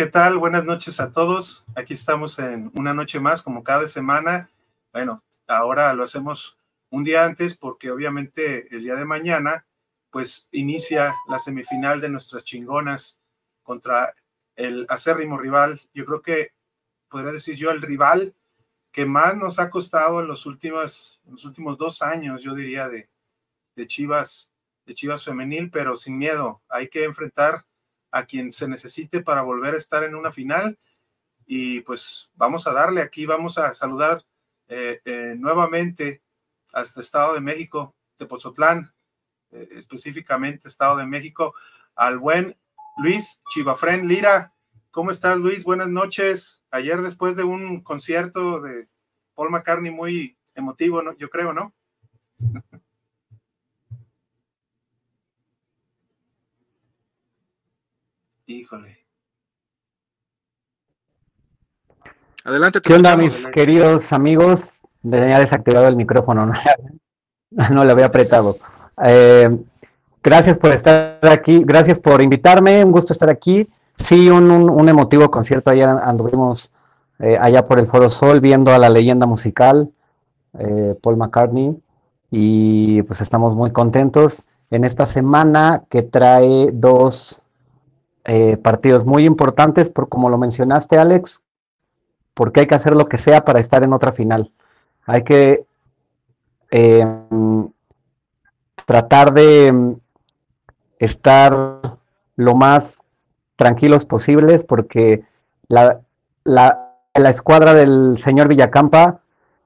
¿qué tal? Buenas noches a todos. Aquí estamos en una noche más, como cada semana. Bueno, ahora lo hacemos un día antes porque obviamente el día de mañana, pues inicia la semifinal de nuestras chingonas contra el acérrimo rival. Yo creo que podría decir yo el rival que más nos ha costado en los últimos, los últimos dos años, yo diría, de Chivas, de Chivas femenil, pero sin miedo. Hay que enfrentar a quien se necesite para volver a estar en una final. Y pues vamos a darle aquí, vamos a saludar eh, eh, nuevamente hasta Estado de México, Tepozotlán, eh, específicamente Estado de México, al buen Luis Chivafren Lira. ¿Cómo estás, Luis? Buenas noches. Ayer después de un concierto de Paul McCartney muy emotivo, yo creo, ¿no? Híjole. Adelante. ¿Qué onda, mis queridos amigos? Tenía desactivado el micrófono, no, no lo había apretado. Eh, gracias por estar aquí, gracias por invitarme, un gusto estar aquí. Sí, un, emotivo concierto, ayer anduvimos eh, allá por el Foro Sol viendo a la leyenda musical, eh, Paul McCartney, y pues estamos muy contentos en esta semana que trae dos eh, partidos muy importantes, por como lo mencionaste, Alex, porque hay que hacer lo que sea para estar en otra final. Hay que em, tratar de em, estar lo más tranquilos posibles, porque la, la, la escuadra del señor Villacampa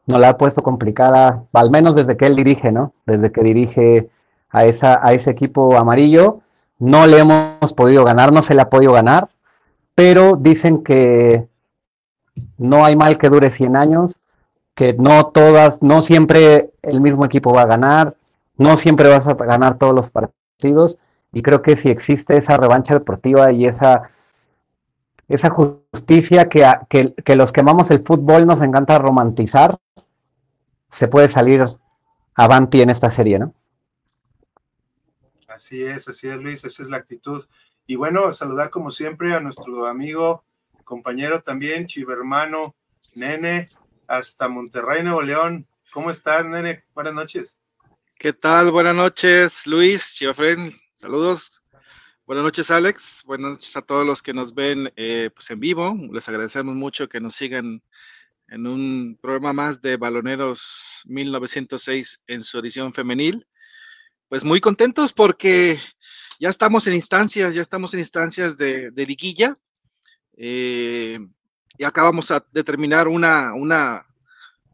nos la ha puesto complicada, al menos desde que él dirige, ¿no? Desde que dirige a, esa, a ese equipo amarillo no le hemos podido ganar, no se le ha podido ganar, pero dicen que no hay mal que dure 100 años, que no todas, no siempre el mismo equipo va a ganar, no siempre vas a ganar todos los partidos, y creo que si existe esa revancha deportiva y esa, justicia que, que, que los que amamos el fútbol nos encanta romantizar, se puede salir avanti en esta serie, ¿no? Así es, así es, Luis, esa es la actitud. Y bueno, saludar como siempre a nuestro amigo, compañero también, chivermano, Nene, hasta Monterrey, Nuevo León. ¿Cómo estás, Nene? Buenas noches. ¿Qué tal? Buenas noches, Luis, Chivafren, saludos. Buenas noches, Alex. Buenas noches a todos los que nos ven eh, pues en vivo. Les agradecemos mucho que nos sigan en un programa más de Baloneros 1906 en su edición femenil pues muy contentos porque ya estamos en instancias, ya estamos en instancias de, liguilla. Eh, y acabamos de terminar una, una,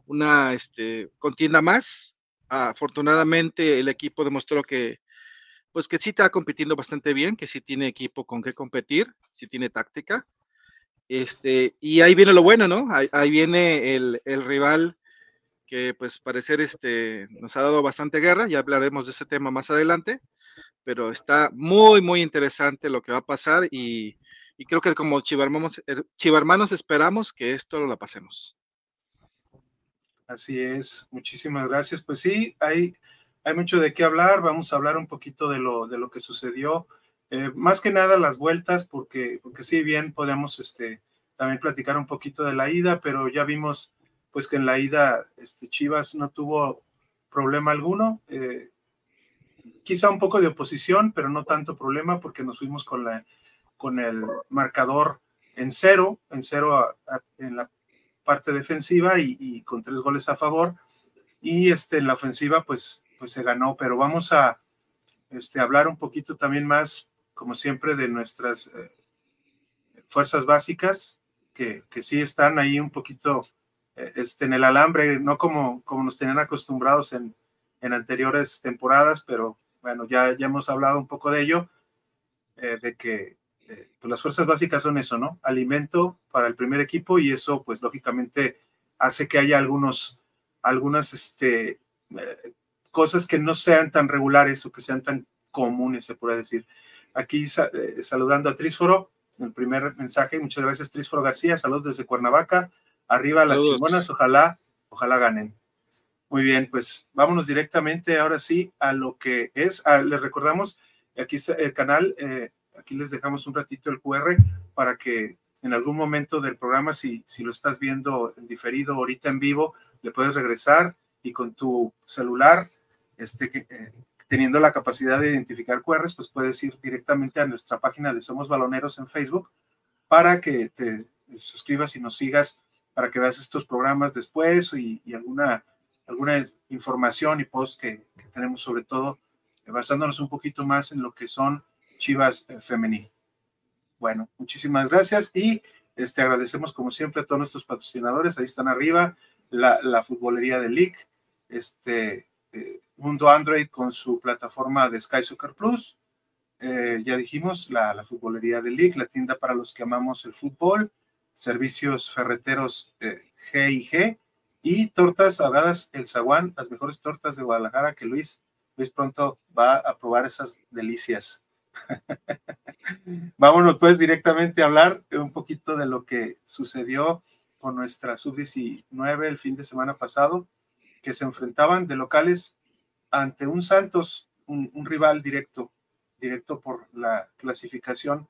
una este, contienda más. Afortunadamente el equipo demostró que, pues que sí está compitiendo bastante bien, que sí tiene equipo con qué competir, sí tiene táctica. Este, y ahí viene lo bueno, ¿no? Ahí, viene el, el, rival que pues parecer este, nos ha dado bastante guerra, ya hablaremos de ese tema más adelante, pero está muy, muy interesante lo que va a pasar y, creo que como chivarmanos, eh, chivarmanos esperamos que esto lo la pasemos. Así es, muchísimas gracias. Pues sí, hay, hay mucho de qué hablar, vamos a hablar un poquito de lo, de lo que sucedió, eh, más que nada las vueltas, porque, porque sí, bien podemos este, también platicar un poquito de la ida, pero ya vimos pues que en la ida este, Chivas no tuvo problema alguno. Eh, quizá un poco de oposición, pero no tanto problema porque nos fuimos con, la, con el marcador en cero, en cero en la parte defensiva y, con tres goles a favor. Y este, en la ofensiva, pues, pues se ganó, pero vamos a este, hablar un poquito también más, como siempre, de nuestras eh, fuerzas básicas, que, que sí están ahí un poquito este, en el alambre, no como, como nos tenían acostumbrados en, en anteriores temporadas, pero bueno, ya, ya hemos hablado un poco de ello, eh, de que eh, pues las fuerzas básicas son eso, ¿no? Alimento para el primer equipo y eso, pues lógicamente, hace que haya algunos, algunas este, eh, cosas que no sean tan regulares o que sean tan comunes, se puede decir. Aquí saludando a Trísforo, el primer mensaje, muchas gracias Trísforo García, saludos desde Cuernavaca. Arriba las chingonas, ojalá, ojalá ganen. Muy bien, pues vámonos directamente ahora sí a lo que es. les recordamos, aquí el canal, eh, aquí les dejamos un ratito el QR para que en algún momento del programa, si, si lo estás viendo en diferido ahorita en vivo, le puedes regresar y con tu celular, este, eh, teniendo la capacidad de identificar QRs, pues puedes ir directamente a nuestra página de Somos Baloneros en Facebook para que te suscribas y nos sigas para que veas estos programas después y, alguna, alguna información y post que, tenemos sobre todo eh, basándonos un poquito más en lo que son Chivas eh, femenil. Bueno, muchísimas gracias y este, agradecemos como siempre a todos nuestros patrocinadores, ahí están arriba, la, futbolería de League, este, eh, Mundo Android con su plataforma de Sky Soccer Plus, ya dijimos, la, la futbolería de League, la tienda para los que amamos el fútbol, servicios ferreteros eh, G y tortas ahogadas El Zaguán, las mejores tortas de Guadalajara que Luis, Luis pronto va a probar esas delicias. Vámonos pues directamente a hablar un poquito de lo que sucedió con nuestra sub-19 el fin de semana pasado, que se enfrentaban de locales ante un Santos, un rival directo, directo por la clasificación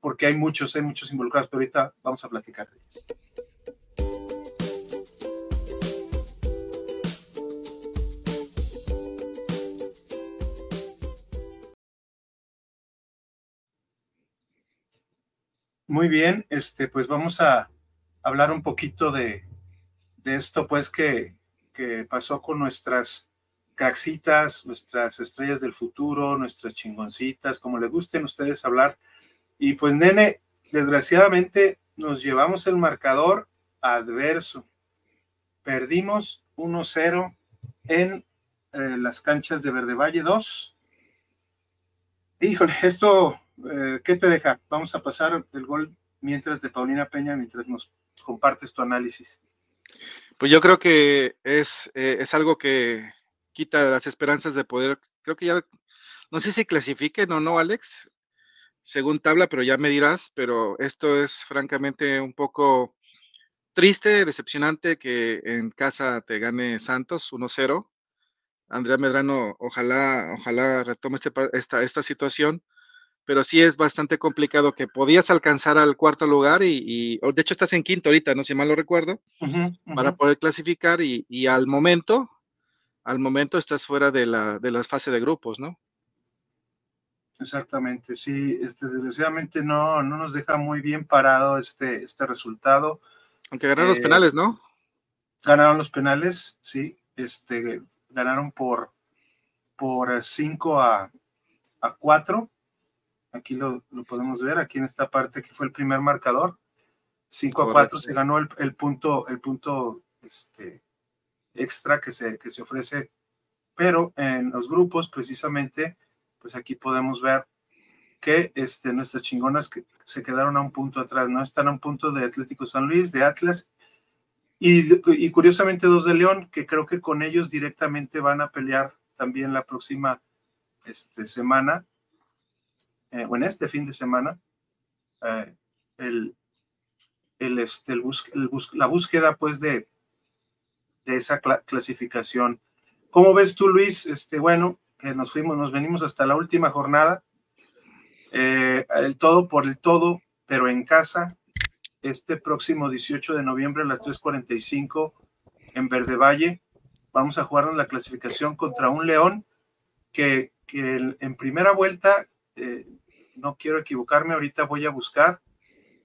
porque hay muchos, hay muchos involucrados, pero ahorita vamos a platicar Muy bien, este, pues vamos a hablar un poquito de, de esto, pues, que, que pasó con nuestras caxitas, nuestras estrellas del futuro, nuestras chingoncitas, como les gusten ustedes hablar y pues, nene, desgraciadamente nos llevamos el marcador adverso. Perdimos 1-0 en eh, las canchas de Verde Valle 2. Híjole, esto, eh, ¿qué te deja? Vamos a pasar el gol mientras de Paulina Peña, mientras nos compartes tu análisis. Pues yo creo que es, eh, es algo que quita las esperanzas de poder, creo que ya, no sé si clasifiquen o no, Alex, según tabla, pero ya me dirás, pero esto es francamente un poco triste, decepcionante que en casa te gane Santos 1-0. Andrea Medrano, ojalá, ojalá retome este, esta, esta situación, pero sí es bastante complicado que podías alcanzar al cuarto lugar y, de hecho estás en quinto ahorita, no si mal lo recuerdo, para poder clasificar y, y, al momento, al momento estás fuera de la, de la fase de grupos, ¿no? Exactamente, sí, este, desgraciadamente no, no nos deja muy bien parado este, este resultado. Aunque ganaron los eh, penales, ¿no? Ganaron los penales, sí, este, ganaron por, por 5 a, a 4. Aquí lo, podemos ver, aquí en esta parte que fue el primer marcador. 5 a 4 se ganó el, el, punto, el punto este, extra que se, que se ofrece, pero en los grupos precisamente pues aquí podemos ver que este, nuestras chingonas que se quedaron a un punto atrás, ¿no? Están a un punto de Atlético San Luis, de Atlas, y, curiosamente dos de León, que creo que con ellos directamente van a pelear también la próxima este, semana, eh, o este fin de semana, eh, el, el, este, el, la búsqueda pues de, de esa clasificación. ¿Cómo ves tú, Luis? Este, bueno, que nos fuimos, nos venimos hasta la última jornada, eh, el todo por el todo, pero en casa, este próximo 18 de noviembre a las 3.45 en Verde Valle. Vamos a jugar en la clasificación contra un León que, que en primera vuelta, eh, no quiero equivocarme, ahorita voy a buscar,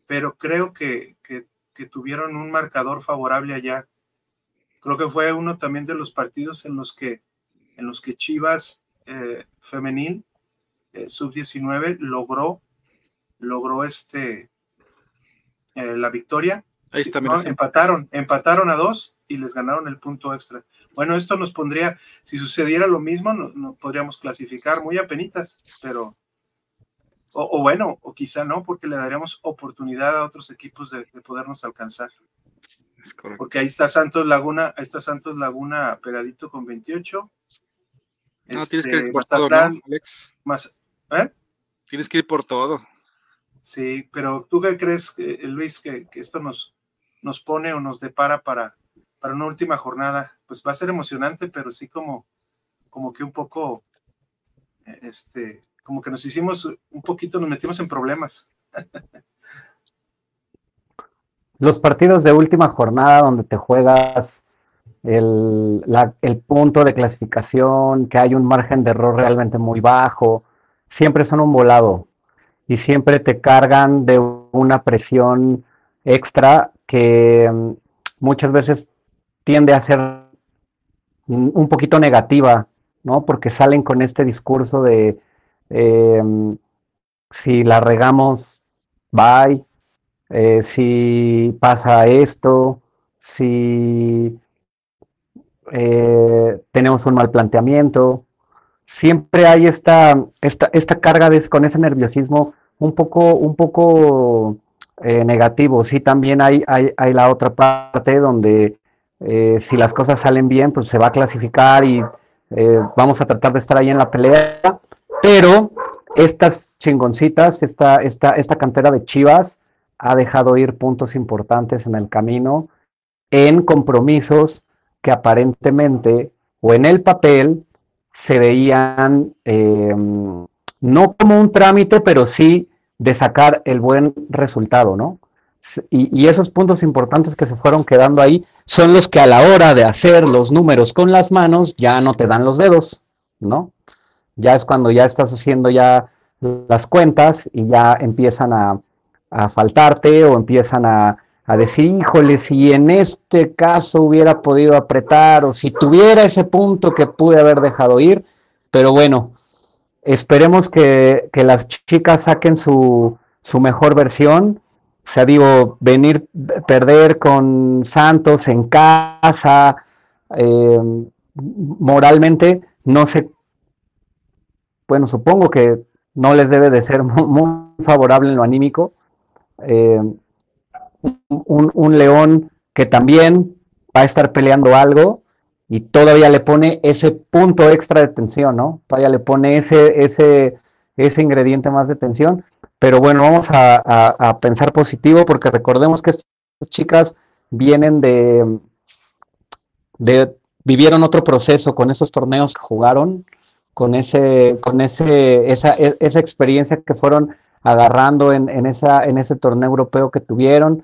pero creo que, que, que tuvieron un marcador favorable allá. Creo que fue uno también de los partidos en los que, en los que Chivas eh, femenil, eh, sub-19, logró, logró este, eh, la victoria. Ahí está, empataron, empataron a dos y les ganaron el punto extra. Bueno, esto nos pondría, si sucediera lo mismo, no, podríamos clasificar muy apenitas, pero, o, bueno, o quizá no, porque le daríamos oportunidad a otros equipos de, podernos alcanzar. Porque ahí está Santos Laguna, ahí está Santos Laguna pegadito con 28, no, tienes que ir este, por todo, ¿no, Alex? Más, ¿eh? Tienes que ir por todo. Sí, pero ¿tú qué crees, eh, Luis, que, esto nos, nos pone o nos depara para, para una última jornada? Pues va a ser emocionante, pero sí como, como que un poco, eh, este, como que nos hicimos un poquito, nos metimos en problemas. Los partidos de última jornada donde te juegas el, el, punto de clasificación, que hay un margen de error realmente muy bajo, siempre son un volado y siempre te cargan de una presión extra que mm, muchas veces tiende a ser un poquito negativa, ¿no? Porque salen con este discurso de em, si la regamos, bye, eh, si pasa esto, si eh, tenemos un mal planteamiento. Siempre hay esta, esta, esta carga de, con ese nerviosismo un poco, un poco eh, negativo. Sí, también hay, hay, la otra parte donde si las cosas salen bien, pues se va a clasificar y vamos a tratar de estar ahí en la pelea. Pero estas chingoncitas, esta, esta, esta cantera de Chivas, ha dejado ir puntos importantes en el camino en compromisos que aparentemente o en el papel se veían eh, no como un trámite, pero sí de sacar el buen resultado, ¿no? Y, esos puntos importantes que se fueron quedando ahí son los que a la hora de hacer los números con las manos ya no te dan los dedos, ¿no? Ya es cuando ya estás haciendo ya las cuentas y ya empiezan a, a faltarte o empiezan a, decir, híjole, si en este caso hubiera podido apretar o si tuviera ese punto que pude haber dejado ir, pero bueno, esperemos que, las chicas saquen su, su mejor versión. O sea, digo, venir, perder con Santos en casa, eh, moralmente, no sé, bueno, supongo que no les debe de ser muy favorable en lo anímico, eh, un, león que también va a estar peleando algo y todavía le pone ese punto extra de tensión, ¿no? Todavía le pone ese, ese, ese ingrediente más de tensión. Pero bueno, vamos a, pensar positivo porque recordemos que estas chicas vienen de, de, vivieron otro proceso con esos torneos que jugaron, con ese, con ese, esa, e, esa experiencia que fueron agarrando en, en, esa, en ese torneo europeo que tuvieron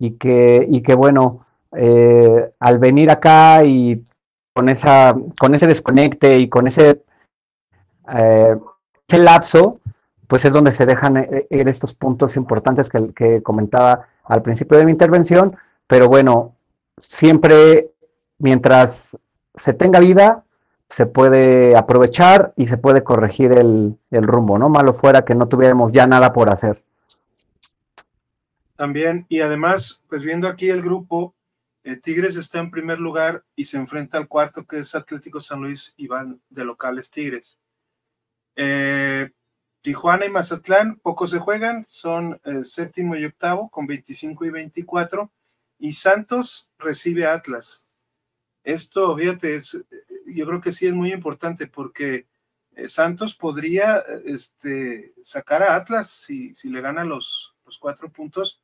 y que, y que bueno, eh, al venir acá y con, esa, con ese desconecte y con ese, eh, lapso, pues es donde se dejan eh, ir estos puntos importantes que, que comentaba al principio de mi intervención, pero bueno, siempre mientras se tenga vida, se puede aprovechar y se puede corregir el, rumbo, ¿no? Malo fuera que no tuviéramos ya nada por hacer. También, y además, pues viendo aquí el grupo, eh, Tigres está en primer lugar y se enfrenta al cuarto, que es Atlético San Luis y van de locales Tigres. Eh, Tijuana y Mazatlán poco se juegan, son eh, séptimo y octavo con 25 y 24, y Santos recibe a Atlas. Esto, fíjate, es, yo creo que sí es muy importante porque Santos podría este, sacar a Atlas si, si le gana los, los cuatro puntos,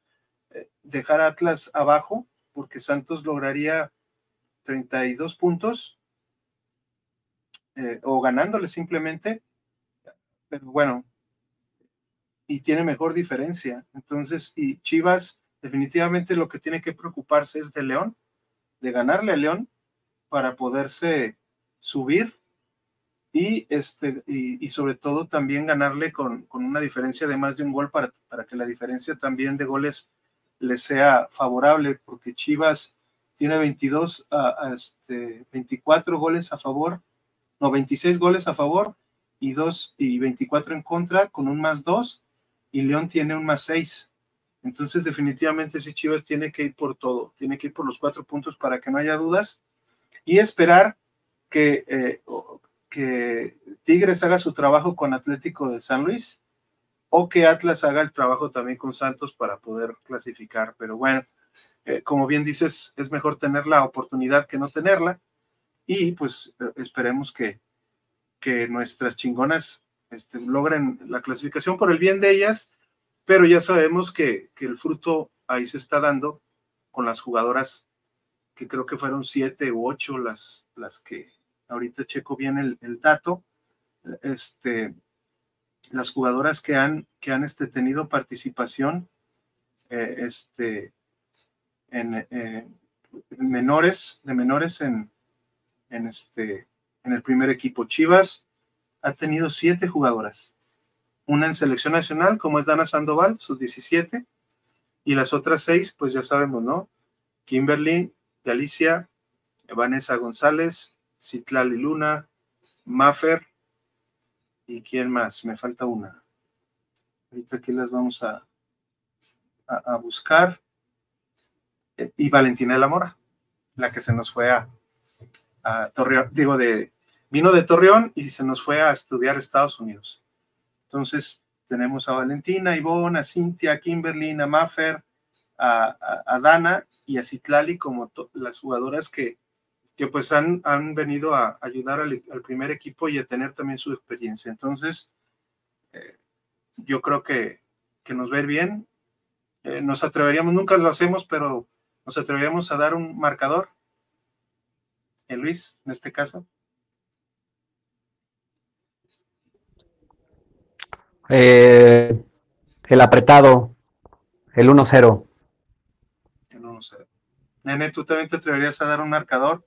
dejar Atlas abajo, porque Santos lograría 32 puntos eh, o ganándole simplemente, pero bueno, y tiene mejor diferencia. Entonces, y Chivas definitivamente lo que tiene que preocuparse es de León, de ganarle a León para poderse subir y, este, y, sobre todo también ganarle con, con, una diferencia de más de un gol para, para que la diferencia también de goles le sea favorable, porque Chivas tiene 22, a, este, 24 goles a favor, no, 26 goles a favor y, dos, y 24 en contra, con un más 2, y León tiene un más 6. Entonces, definitivamente, si Chivas tiene que ir por todo, tiene que ir por los cuatro puntos para que no haya dudas y esperar que, eh, que Tigres haga su trabajo con Atlético de San Luis o que Atlas haga el trabajo también con Santos para poder clasificar. Pero bueno, eh, como bien dices, es mejor tener la oportunidad que no tenerla y pues eh, esperemos que, que nuestras chingonas este, logren la clasificación por el bien de ellas, pero ya sabemos que, que el fruto ahí se está dando con las jugadoras que creo que fueron siete u ocho las, las que ahorita checo bien el, dato, este, las jugadoras que han, que han este, tenido participación eh, este, en, menores, de menores en, en, este, en el primer equipo. Chivas ha tenido siete jugadoras. Una en selección nacional, como es Dana Sandoval, sus 17, y las otras seis, pues ya sabemos, ¿no? Kimberly, Galicia, Vanessa González, Citlali Luna, Maffer, ¿y quién más? Me falta una. Ahorita aquí las vamos a, a, buscar. Eh, y Valentina de la Mora, la que se nos fue a, a Torreón, digo, de, vino de Torreón y se nos fue a estudiar Estados Unidos. Entonces, tenemos a Valentina, a Ivonne, a Cintia, a Kimberly, a Maffer, a, Dana y a Citlali como las jugadoras que, que pues han, han venido a ayudar al, primer equipo y a tener también su experiencia. Entonces, eh, yo creo que, que nos va a ir bien. Eh, nos atreveríamos, nunca lo hacemos, pero nos atreveríamos a dar un marcador. en Luis, en este caso. Eh, el apretado, el 1-0. El 1-0. Nene, ¿tú también te atreverías a dar un marcador?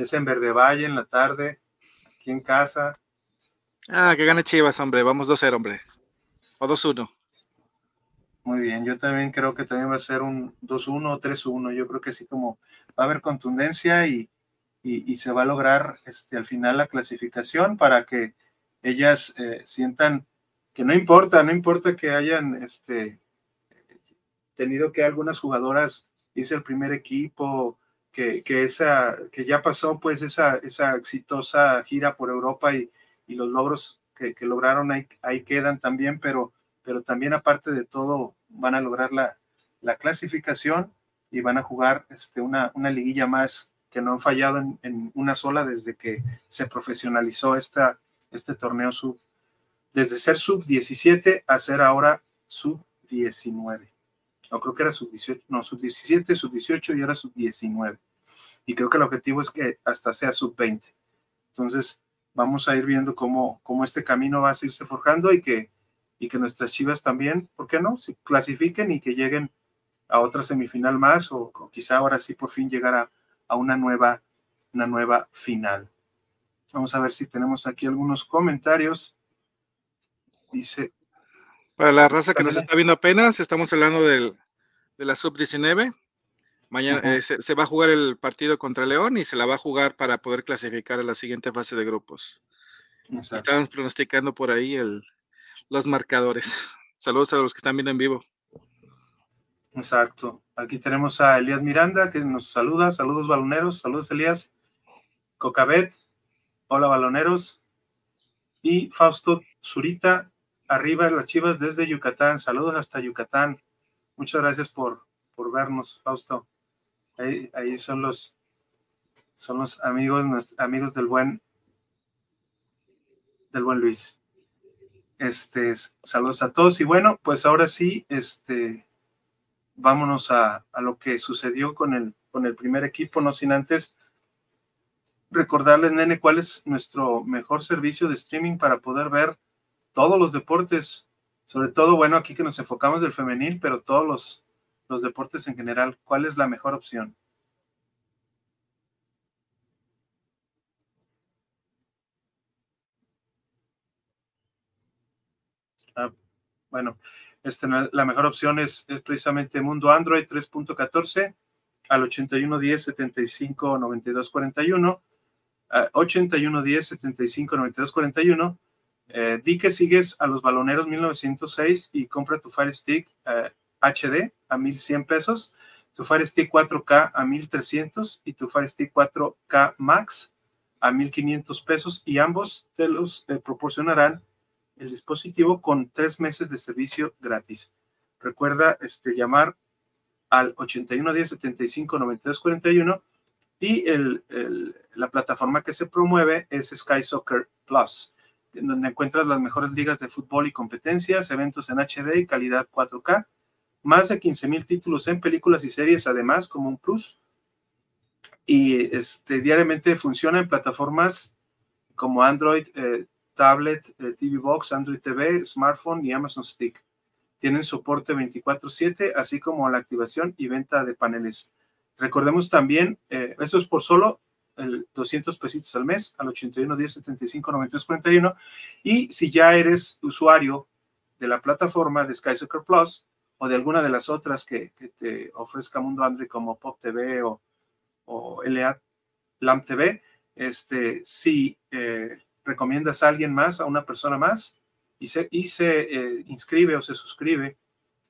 Es en Verde Valle, en la tarde, aquí en casa. Ah, que gane Chivas, hombre. Vamos 2-0, hombre. O 2-1. Muy bien, yo también creo que también va a ser un 2-1 o 3-1. Yo creo que sí, como va a haber contundencia y, y, se va a lograr este, al final la clasificación para que ellas eh, sientan que no importa, no importa que hayan este, tenido que algunas jugadoras hice el primer equipo, que, que, esa, que ya pasó pues esa, esa exitosa gira por Europa y, y los logros que, que lograron ahí, ahí, quedan también, pero, pero también aparte de todo van a lograr la, la clasificación y van a jugar este, una, una liguilla más que no han fallado en, en, una sola desde que se profesionalizó esta, este torneo sub desde ser sub 17 a ser ahora sub 19. No creo que era sub 18, no, sub 17, sub 18 y ahora sub 19. Y creo que el objetivo es que hasta sea sub 20. Entonces, vamos a ir viendo cómo, cómo este camino va a irse forjando y que, y que nuestras chivas también, ¿por qué no? Se clasifiquen y que lleguen a otra semifinal más o, quizá ahora sí por fin llegar a, a una nueva, una nueva final. Vamos a ver si tenemos aquí algunos comentarios. Dice. Para la raza que nos está viendo apenas, estamos hablando del, de la sub-19. Mañana eh, se, va a jugar el partido contra León y se la va a jugar para poder clasificar a la siguiente fase de grupos. Estamos pronosticando por ahí el, los marcadores. Saludos a los que están viendo en vivo. Exacto. Aquí tenemos a Elías Miranda que nos saluda. Saludos baloneros. Saludos Elías. Cocabet. Hola baloneros. Y Fausto Zurita arriba las Chivas desde Yucatán. Saludos hasta Yucatán. Muchas gracias por, por vernos, Fausto. Ahí, ahí, son los son los amigos, amigos del buen del buen Luis. Este, saludos a todos. Y bueno, pues ahora sí, este, vámonos a, a lo que sucedió con el, con el primer equipo, no sin antes recordarles, nene, cuál es nuestro mejor servicio de streaming para poder ver todos los deportes, sobre todo, bueno, aquí que nos enfocamos del femenil, pero todos los, los deportes en general, ¿cuál es la mejor opción? Ah, bueno, este, la mejor opción es, precisamente Mundo Android 3.14 al 8110 75 92 41, 8110 75 92 41 eh, di que sigues a los baloneros 1906 y compra tu Fire Stick HD eh, a 1100 pesos, tu Fire Stick 4K a 1300 y tu Fire Stick 4K Max a 1500 pesos y ambos te los eh, proporcionarán el dispositivo con tres meses de servicio gratis. Recuerda este, llamar al 8110 75 92 41 y la plataforma que se promueve es Sky Soccer Plus en donde encuentras las mejores ligas de fútbol y competencias, eventos en HD y calidad 4K, más de 15 mil títulos en películas y series, además, como un plus. Y este, diariamente funciona en plataformas como Android 13 tablet, eh, TV Box, Android TV, smartphone y Amazon Stick. Tienen soporte 24/7, así como la activación y venta de paneles. Recordemos también, eh, eso es por solo el 200 pesitos al mes, al 81 10 75 92 41. Y si ya eres usuario de la plataforma de Sky Soccer Plus o de alguna de las otras que, te ofrezca Mundo Android como Pop TV o, o LA LAMP TV, este, si eh, recomiendas a alguien más, a una persona más, y se, y se eh, inscribe o se suscribe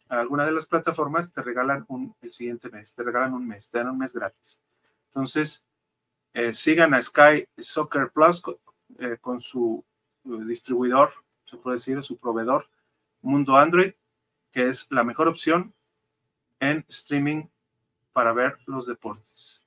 a alguna de las plataformas, te regalan un, el siguiente mes, te regalan un mes, te dan un mes gratis. Entonces, eh, sigan a Sky Soccer Plus con, su distribuidor, se puede decir, su proveedor, Mundo Android, que es la mejor opción en streaming para ver los deportes.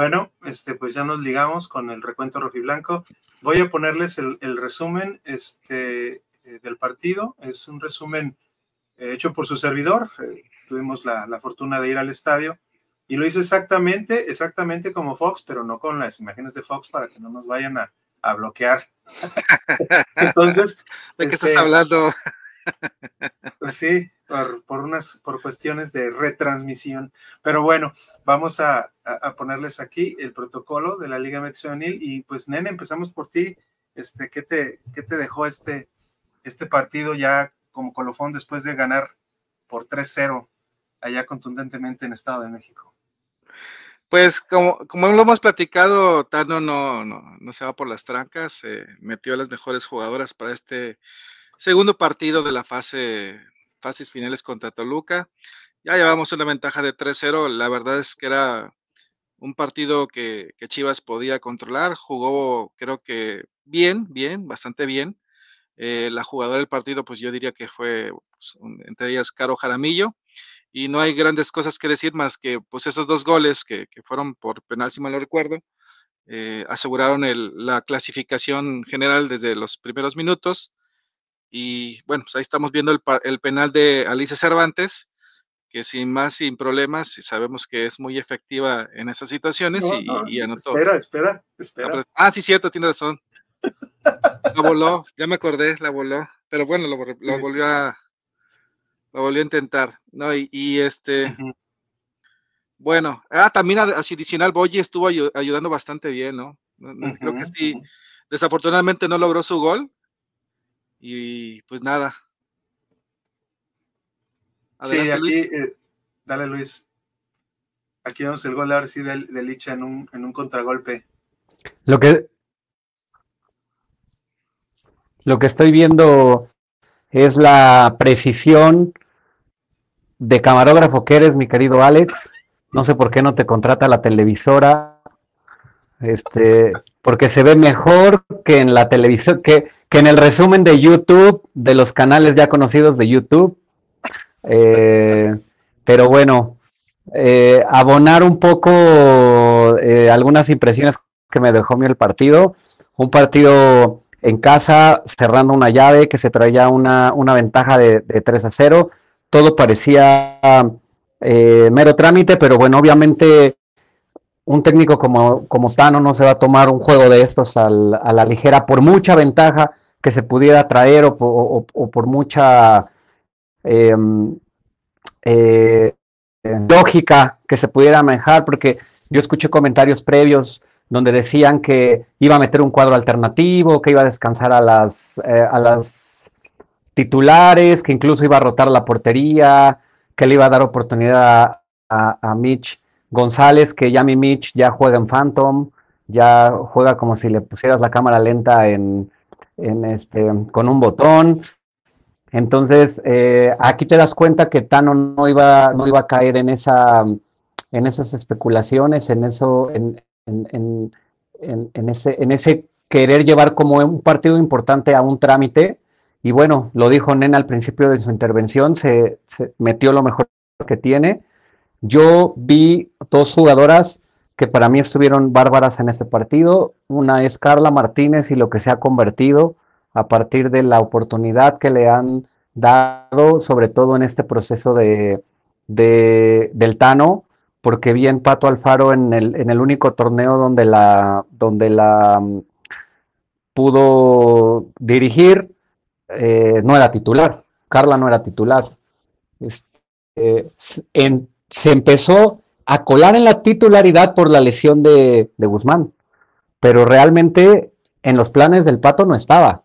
Bueno, este, pues ya nos ligamos con el recuento rojiblanco. Voy a ponerles el, resumen este, eh, del partido. Es un resumen eh, hecho por su servidor. Eh, tuvimos la, fortuna de ir al estadio y lo hice exactamente, exactamente como Fox, pero no con las imágenes de Fox para que no nos vayan a, bloquear. Entonces, ¿de qué estás este, hablando? Pues sí, por, unas, por cuestiones de retransmisión. Pero bueno, vamos a, ponerles aquí el protocolo de la Liga Mexionil y pues nene, empezamos por ti. Este, ¿qué te, qué te dejó este, este partido ya como colofón después de ganar por 3-0 allá contundentemente en Estado de México? Pues como, como lo hemos platicado, Tano no, no, no se va por las trancas, metió a las mejores jugadoras para este segundo partido de la fase fases finales contra Toluca. Ya llevamos una ventaja de 3-0. La verdad es que era un partido que, Chivas podía controlar. Jugó, creo que bien, bien, bastante bien. Eh, la jugadora del partido, pues yo diría que fue pues, entre ellas Caro Jaramillo. Y no hay grandes cosas que decir más que pues esos dos goles que, fueron por penal, si mal no recuerdo, eh, aseguraron la clasificación general desde los primeros minutos. Y bueno, pues ahí estamos viendo el, penal de Alicia Cervantes, que sin más, sin problemas, sabemos que es muy efectiva en esas situaciones y, anotó. Espera, espera, espera. Ah, sí, cierto, tiene razón. La voló, ya me acordé, la voló, pero bueno, lo, volvió a lo volvió a intentar, ¿no? Y, este, bueno, ah, también así adicional, Boyi estuvo ayudando bastante bien, ¿no? Creo que sí, desafortunadamente no logró su gol, y pues nada. sí, aquí, eh, dale Luis. Aquí vemos el gol ahora sí de, Licha en un, en un contragolpe. Lo que, lo que estoy viendo es la precisión de camarógrafo que eres, mi querido Alex. No sé por qué no te contrata la televisora. Este, porque se ve mejor que en la televisión, que que en el resumen de YouTube, de los canales ya conocidos de YouTube, eh, pero bueno, eh, abonar un poco eh, algunas impresiones que me dejó el partido. Un partido en casa, cerrando una llave que se traía una, una ventaja de, de, 3 a 0. Todo parecía mero trámite, pero bueno, obviamente un técnico como, como Tano no se va a tomar un juego de estos a la ligera por mucha ventaja que se pudiera traer o, por mucha em, eh, lógica que se pudiera manejar, porque yo escuché comentarios previos donde decían que iba a meter un cuadro alternativo, que iba a descansar a las, eh, a las titulares, que incluso iba a rotar la portería, que le iba a dar oportunidad a, Mitch González, que ya mi Mitch ya juega en Phantom, ya juega como si le pusieras la cámara lenta en, este, con un botón. Entonces, eh, aquí te das cuenta que Tano no iba, no iba a caer en esa en esas especulaciones, en eso, en, en, en, ese, en ese querer llevar como un partido importante a un trámite. Y bueno, lo dijo Nena al principio de su intervención, se, metió lo mejor que tiene. Yo vi dos jugadoras que para mí estuvieron bárbaras en este partido. Una es Carla Martínez y lo que se ha convertido a partir de la oportunidad que le han dado, sobre todo en este proceso de, de del Tano, porque vi en Pato Alfaro en el, en el único torneo donde la, donde la mm, pudo dirigir, eh, no era titular, Carla no era titular. Este, se empezó a colar en la titularidad por la lesión de, de Guzmán, pero realmente en los planes del Pato no estaba,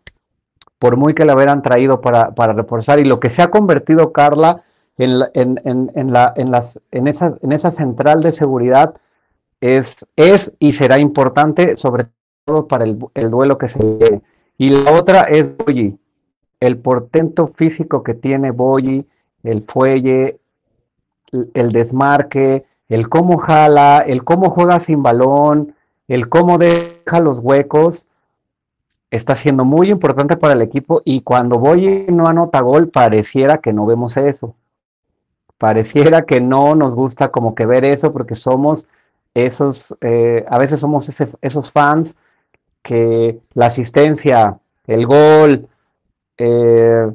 por muy que la hubieran traído para, para reforzar, y lo que se ha convertido Carla en, en, en, la, en, las, en, esa, en esa central de seguridad es, es y será importante, sobre todo para el, el duelo que se viene. Y la otra es Boyi, el portento físico que tiene Boyi, el fuelle, el desmarque, el cómo jala, el cómo juega sin balón, el cómo deja los huecos, está siendo muy importante para el equipo y cuando Boyi no anota gol pareciera que no vemos eso. Pareciera que no nos gusta como que ver eso porque somos esos, eh, a veces somos esos fans que la asistencia, el gol, eh,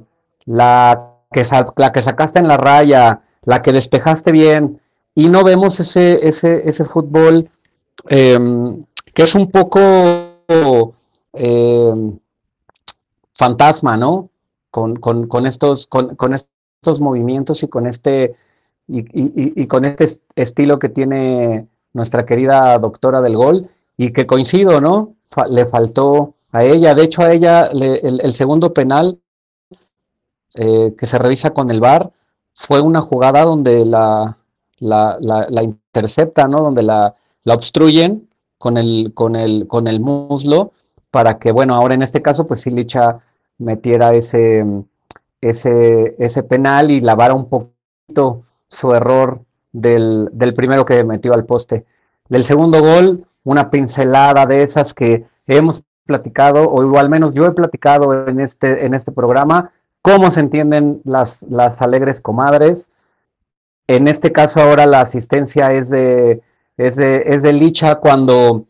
la, que la que sacaste en la raya, la que despejaste bien, y no vemos ese, ese, ese fútbol em, que es un poco em, fantasma, ¿no? Con, con, con estos, con, con, estos movimientos y con este y, con este estilo que tiene nuestra querida doctora del gol y que coincido, ¿no? le faltó a ella, de hecho a ella el, segundo penal eh, que se revisa con el VAR fue una jugada donde la, la, la, intercepta, ¿no? Donde la, la obstruyen con el, con, el, con el muslo para que, bueno, ahora en este caso, pues Licha metiera ese, ese, ese penal y lavara un poquito su error del, del, primero que metió al poste. Del segundo gol, una pincelada de esas que hemos platicado, o al menos yo he platicado en este, en este programa, cómo se entienden las, las alegres comadres. En este caso ahora la asistencia es de, es de, es de Licha cuando,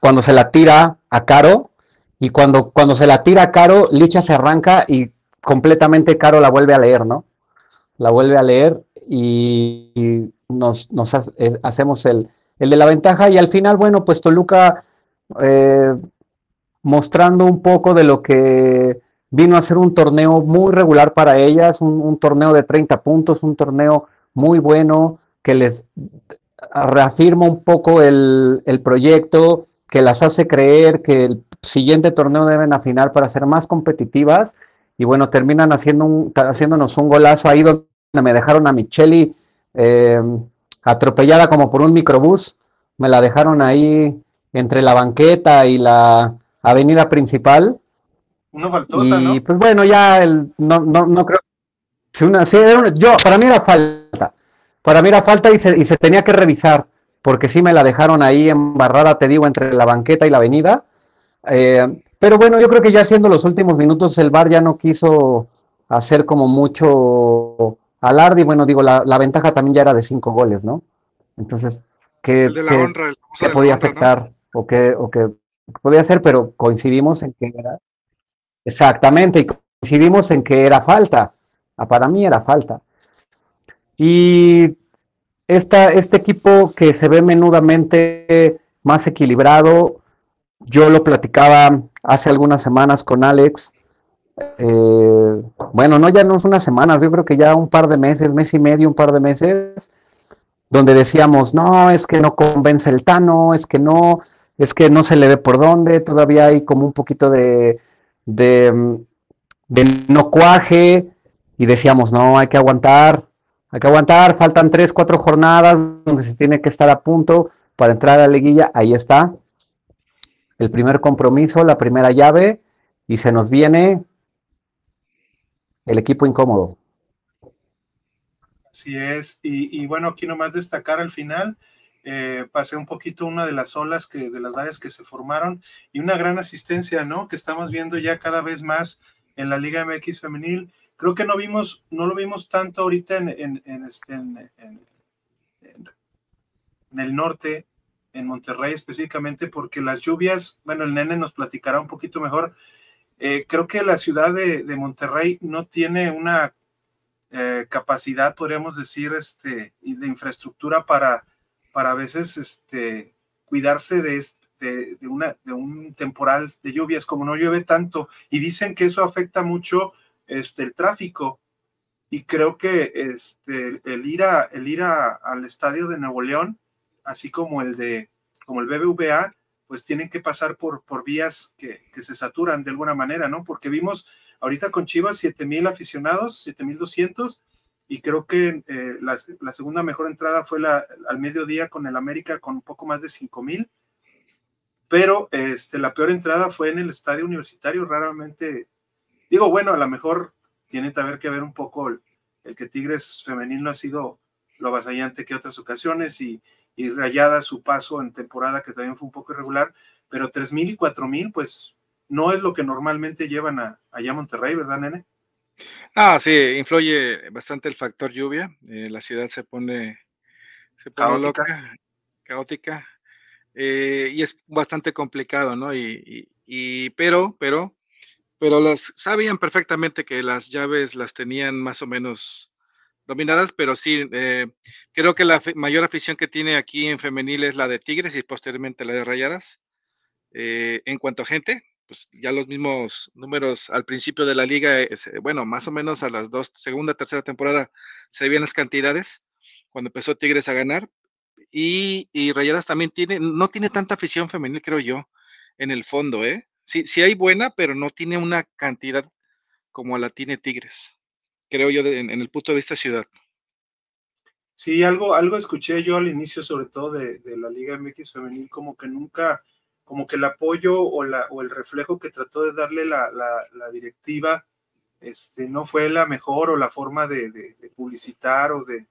cuando se la tira a Caro, y cuando, cuando se la tira a Caro, Licha se arranca y completamente Caro la vuelve a leer, ¿no? La vuelve a leer y, nos, nos eh, hacemos el, el, de la ventaja y al final, bueno, pues Toluca eh, mostrando un poco de lo que vino a ser un torneo muy regular para ellas, un, torneo de 30 puntos, un torneo muy bueno que les reafirma un poco el, el proyecto, que las hace creer que el siguiente torneo deben afinar para ser más competitivas y bueno, terminan haciendo un, haciéndonos un golazo ahí donde me dejaron a Micheli eh, atropellada como por un microbús, me la dejaron ahí entre la banqueta y la avenida principal. Uno faltó, y, pues bueno, ya el, no, no, no creo. Si una, yo, para mí era falta. Para mí era falta y se, y se tenía que revisar, porque sí me la dejaron ahí embarrada, te digo, entre la banqueta y la avenida. Eh, pero bueno, yo creo que ya siendo los últimos minutos, el VAR ya no quiso hacer como mucho alarde. Y bueno, digo, la, ventaja también ya era de cinco goles, ¿no? Entonces, ¿qué, podía afectar o, qué, o qué podía hacer? Pero coincidimos en que era. Exactamente, y coincidimos en que era falta. Ah, para mí era falta. Y esta, este equipo que se ve menudamente más equilibrado, yo lo platicaba hace algunas semanas con Alex. Eh, bueno, no ya no es unas semanas, yo creo que ya un par de meses, mes y medio, un par de meses, donde decíamos, no, es que no convence el Tano, es que no, es que no se le ve por dónde, todavía hay como un poquito de, de, de no cuaje y decíamos, no, hay que aguantar, hay que aguantar, faltan tres, cuatro jornadas donde se tiene que estar a punto para entrar a la liguilla, ahí está, el primer compromiso, la primera llave, y se nos viene el equipo incómodo. Así es, y, bueno, aquí nomás destacar al final, eh, pasé un poquito una de las olas que, de las varias que se formaron, y una gran asistencia, ¿no? Que estamos viendo ya cada vez más en la Liga MX femenil. Creo que no vimos, no lo vimos tanto ahorita en, en, este, en, el norte, en Monterrey específicamente, porque las lluvias, bueno, el nene nos platicará un poquito mejor. Eh, creo que la ciudad de, Monterrey no tiene una eh, capacidad, podríamos decir, este, de infraestructura para, para a veces este, cuidarse de, este, de, una, de un temporal de lluvias, como no llueve tanto, y dicen que eso afecta mucho este, el tráfico. Y creo que este, el ir, a, el ir al estadio de Nuevo León, así como el de como el BBVA, pues tienen que pasar por, por vías que, se saturan de alguna manera, ¿no? Porque vimos ahorita con Chivas 7000 aficionados, 7200, y creo que eh, la, segunda mejor entrada fue la, al mediodía con el América con un poco más de 5000, pero este, la peor entrada fue en el estadio universitario, raramente, digo, bueno, a lo mejor tiene que que ver un poco el, el que Tigres femenil no ha sido lo avasallante que otras ocasiones y, y rayada su paso en temporada, que también fue un poco irregular, pero 3.000 y 4.000, pues no es lo que normalmente llevan a, allá a Monterrey, ¿verdad, nene? Ah, sí, influye bastante el factor lluvia. Eh, la ciudad se pone, se pone loca, caótica, eh, y es bastante complicado, ¿no? Y, y, pero, pero, pero las sabían perfectamente que las llaves las tenían más o menos dominadas, pero sí, eh, creo que la mayor afición que tiene aquí en femenil es la de Tigres y posteriormente la de Rayadas. En cuanto a gente, pues ya los mismos números al principio de la liga, eh, bueno, más o menos a las dos, segunda, tercera temporada se veían las cantidades cuando empezó Tigres a ganar. Y, y Rayadas también tiene, no tiene tanta afición femenil, creo yo, en el fondo, ¿eh? Sí, sí hay buena, pero no tiene una cantidad como la tiene Tigres creo yo, en, el punto de vista ciudad. Sí, algo, algo escuché yo al inicio, sobre todo de, la Liga MX femenil, como que nunca, como que el apoyo o, la, o el reflejo que trató de darle la, la, directiva, este, no fue la mejor o la forma de, publicitar o de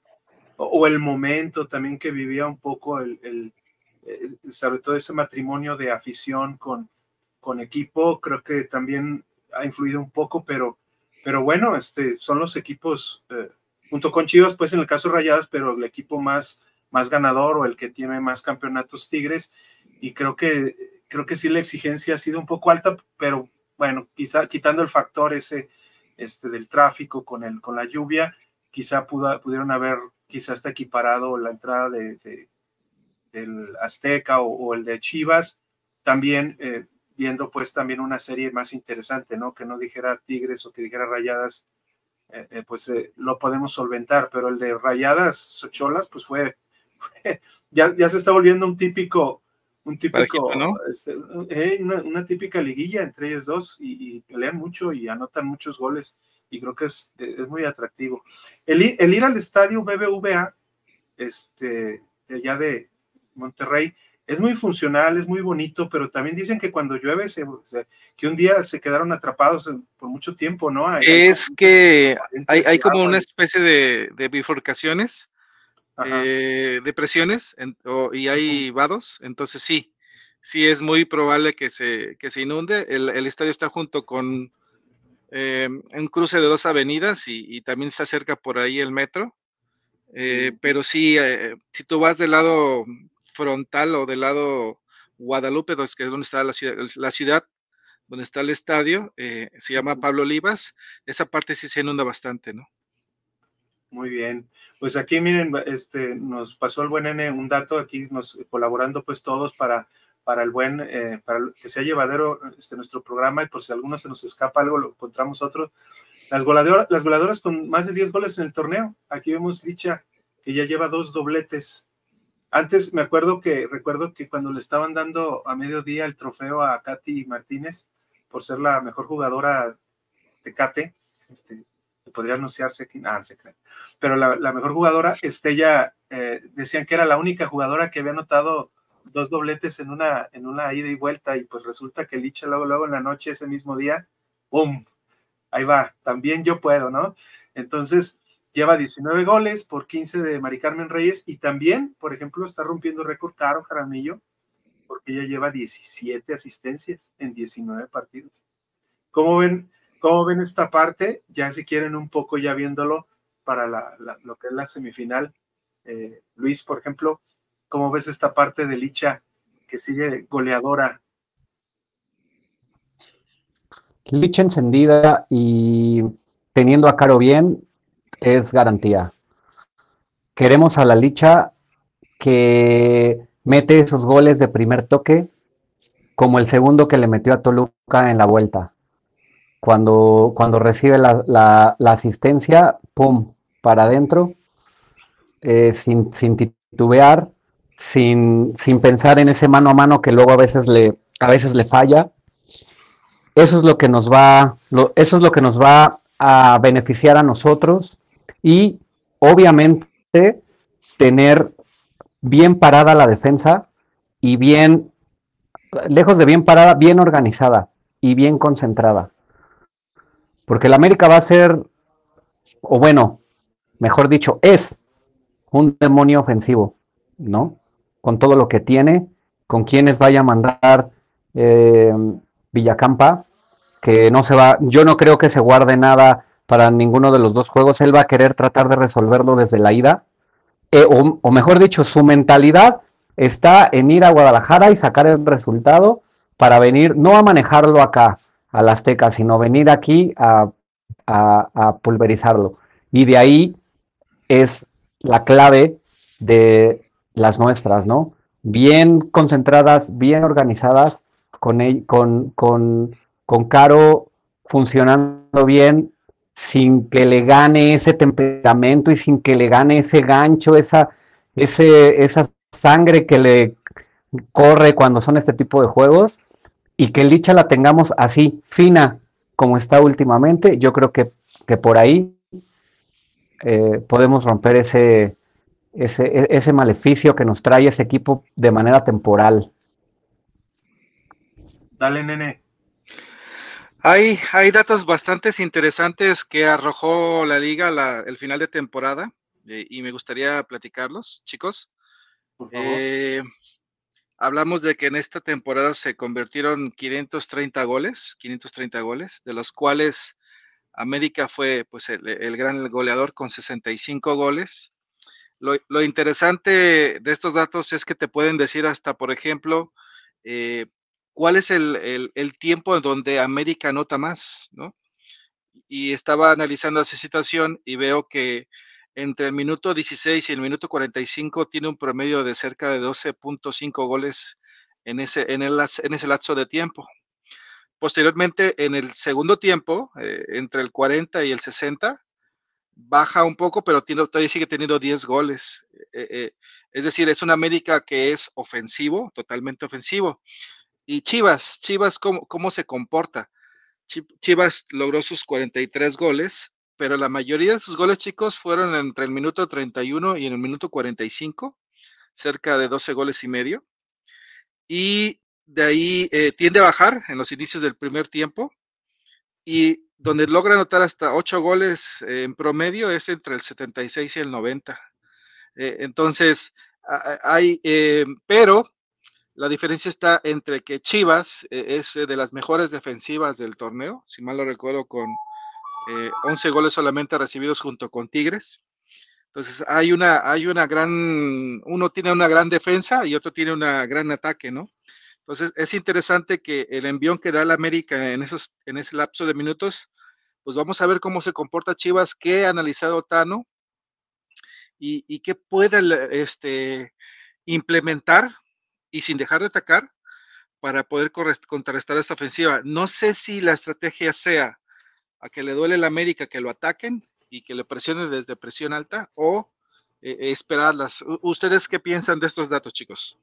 o, el momento también que vivía un poco el, el, eh, sobre todo ese matrimonio de afición con, con equipo, creo que también ha influido un poco, pero pero bueno, este, son los equipos, eh, junto con Chivas, pues en el caso Rayadas, pero el equipo más, más ganador o el que tiene más campeonatos Tigres. Y creo que, creo que sí la exigencia ha sido un poco alta, pero bueno, quizá quitando el factor ese este, del tráfico con, el, con la lluvia, quizá pudieron haber quizá hasta equiparado la entrada de, del Azteca o, el de Chivas. También eh, viendo pues también una serie más interesante, ¿no? Que no dijera Tigres o que dijera Rayadas, eh, eh, pues eh, lo podemos solventar, pero el de Rayadas Cholas, pues fue, ya, ya se está volviendo un típico, un típico, este, una, típica liguilla entre ellos dos y, pelean mucho y anotan muchos goles y creo que es, es muy atractivo. El, el, ir al estadio BBVA, este, de allá de Monterrey, es muy funcional, es muy bonito, pero también dicen que cuando llueve, se, que un día se quedaron atrapados por mucho tiempo, ¿no? es que hay, como una especie de, bifurcaciones, eh, de presiones, y hay vados, entonces sí, sí es muy probable que se, se inunde. El, estadio está junto con eh, un cruce de dos avenidas y, también se acerca por ahí el metro. Eh, pero sí, si tú vas del lado frontal o del lado Guadalupe, que es donde está la ciudad, la ciudad donde está el estadio, eh, se llama Pablo Olivas, esa parte sí se inunda bastante, ¿no? Muy bien, pues aquí miren, este, nos pasó el buen N un dato aquí, nos colaborando pues todos para, para el buen, eh, para que sea llevadero este, nuestro programa y por si alguno se nos escapa algo, lo encontramos otro. Las voladoras, las voladoras con más de 10 goles en el torneo, aquí vemos Licha, que ya lleva dos dobletes, antes me acuerdo que, recuerdo que cuando le estaban dando a mediodía el trofeo a Katy Martínez por ser la mejor jugadora Tecate, este, podría anunciarse aquí, ah, se cree. Pero la, mejor jugadora, Estella, eh, decían que era la única jugadora que había anotado dos dobletes en una, en una ida y vuelta, y pues resulta que Licha luego, luego en la noche, ese mismo día, ¡pum! Ahí va, también yo puedo, ¿no? Entonces, lleva 19 goles por 15 de Mari Carmen Reyes, y también, por ejemplo, está rompiendo récord Caro Jaramillo, porque ella lleva 17 asistencias en 19 partidos. ¿Cómo ven, cómo ven esta parte? Ya si quieren un poco ya viéndolo para lo que es la semifinal. Eh, Luis, por ejemplo, ¿cómo ves esta parte de Licha que sigue goleadora? Licha encendida y teniendo a Caro bien es garantía. Queremos a la Licha que mete esos goles de primer toque, como el segundo que le metió a Toluca en la vuelta. Cuando, cuando recibe la, asistencia, ¡pum! para adentro, eh, sin, titubear, sin, sin, pensar en ese mano a mano que luego a veces le, a veces le falla. Eso es lo que nos va, eso es lo que nos va a beneficiar a nosotros y obviamente tener bien parada la defensa y bien, lejos de bien parada, bien organizada y bien concentrada. Porque el América va a ser, o bueno, mejor dicho, es un demonio ofensivo, ¿no? Con todo lo que tiene, con quienes vaya a mandar eh, Villacampa, que no se va, yo no creo que se guarde nada para ninguno de los dos juegos, él va a querer tratar de resolverlo desde la ida eh, o, mejor dicho, su mentalidad está en ir a Guadalajara y sacar el resultado para venir, no a manejarlo acá, a la Azteca, sino venir aquí a, pulverizarlo. Y de ahí es la clave de las nuestras, ¿no? Bien concentradas, bien organizadas, con, con, con, con Caro funcionando bien, sin que le gane ese temperamento y sin que le gane ese gancho, esa, ese, esa sangre que le corre cuando son este tipo de juegos y que Licha la tengamos así, fina como está últimamente, yo creo que, que por ahí eh, podemos romper ese, ese, e, ese maleficio que nos trae ese equipo de manera temporal. Dale, nene. Hay, hay datos bastante interesantes que arrojó la liga el final de temporada eh, y me gustaría platicarlos, chicos. Eh, hablamos de que en esta temporada se convirtieron 530 goles, 530 goles, de los cuales América fue pues el, gran goleador con 65 goles. Lo, lo, interesante de estos datos es que te pueden decir hasta, por ejemplo, eh, cuál es el, tiempo en donde América anota más, ¿no? Y estaba analizando esa situación y veo que entre el minuto 16 y el minuto 45 tiene un promedio de cerca de 12.5 goles en ese, en, el, en ese lapso de tiempo. Posteriormente, en el segundo tiempo, eh, entre el 40 y el 60, baja un poco, pero tiene, todavía sigue teniendo 10 goles. Eh, eh, es decir, es un América que es ofensivo, totalmente ofensivo. Y Chivas, Chivas, ¿cómo, cómo se comporta? Chivas logró sus 43 goles, pero la mayoría de sus goles, chicos, fueron entre el minuto 31 y en el minuto 45, cerca de 12 goles y medio. Y de ahí eh, tiende a bajar en los inicios del primer tiempo. Y donde logra anotar hasta 8 goles eh, en promedio es entre el 76 y el 90. Eh, entonces, hay, pero la diferencia está entre que Chivas es de las mejores defensivas del torneo, si mal lo recuerdo, con 11 eh, goles solamente recibidos junto con Tigres. Entonces hay una, hay una gran, uno tiene una gran defensa y otro tiene una gran ataque, ¿no? Entonces es interesante que el envión que da la América en, esos, en ese lapso de minutos, pues vamos a ver cómo se comporta Chivas, qué ha analizado Tano y, y qué puede este, implementar y sin dejar de atacar para poder contrarrestar esta ofensiva. No sé si la estrategia sea que le duele la América que lo ataquen y que le presione desde presión alta o eh, esperarlas. ¿Ustedes qué piensan de estos datos, chicos?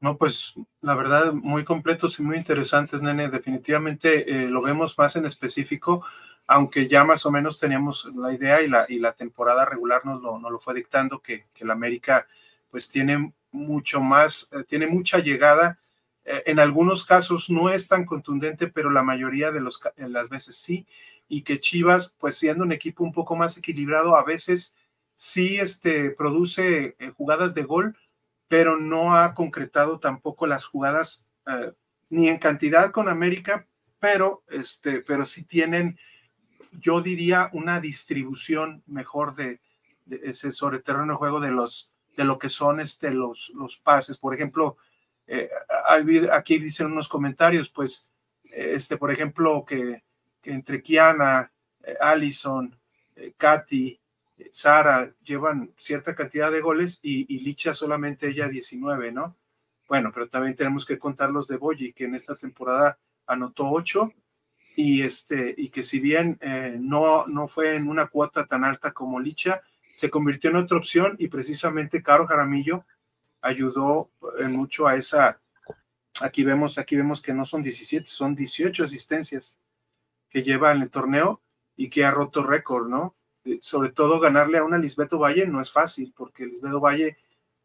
No, pues la verdad, muy completos y muy interesantes, nene. Definitivamente eh, lo vemos más en específico, aunque ya más o menos teníamos la idea y la, y la temporada regular nos lo, nos lo fue dictando, que, que la América pues tiene mucho más, eh, tiene mucha llegada. Eh, en algunos casos no es tan contundente, pero la mayoría de los, las veces sí. Y que Chivas, pues siendo un equipo un poco más equilibrado, a veces sí este, produce jugadas de gol, pero no ha concretado tampoco las jugadas eh, ni en cantidad con América, pero, este, pero sí tienen, yo diría, una distribución mejor de, ese sobre terreno de juego de los de lo que son este, los, los pases. Por ejemplo, eh, aquí dicen unos comentarios, pues, este, por ejemplo, que, entre Kiana, eh, Allison, Katy, Sara llevan cierta cantidad de goles y, Licha solamente ella 19, ¿no? Bueno, pero también tenemos que contar los de Boyi, que en esta temporada anotó 8 y, este, y que si bien eh, no, no fue en una cuota tan alta como Licha, se convirtió en otra opción y precisamente Caro Jaramillo ayudó en mucho a esa, aquí vemos, aquí vemos que no son 17, son 18 asistencias que lleva en el torneo y que ha roto récord, ¿no? Eh, sobre todo ganarle a una Lisbeto Valle no es fácil, porque Lisbeto Valle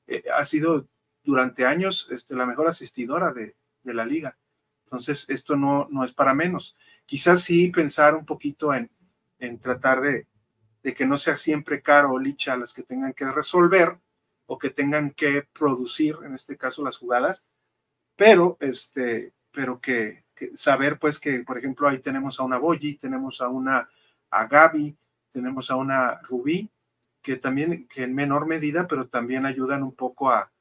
eh, ha sido durante años este, la mejor asistidora de, la liga. Entonces, esto no, no es para menos. Quizás sí pensar un poquito en, en tratar de, de, que no sea siempre caro o licha las que tengan que resolver o que tengan que producir, en este caso, las jugadas, pero, este, pero que, saber pues que, por ejemplo, ahí tenemos a una Boyi, tenemos a una a Gaby, tenemos a una Rubí, que también, que en menor medida, pero también ayudan un poco a,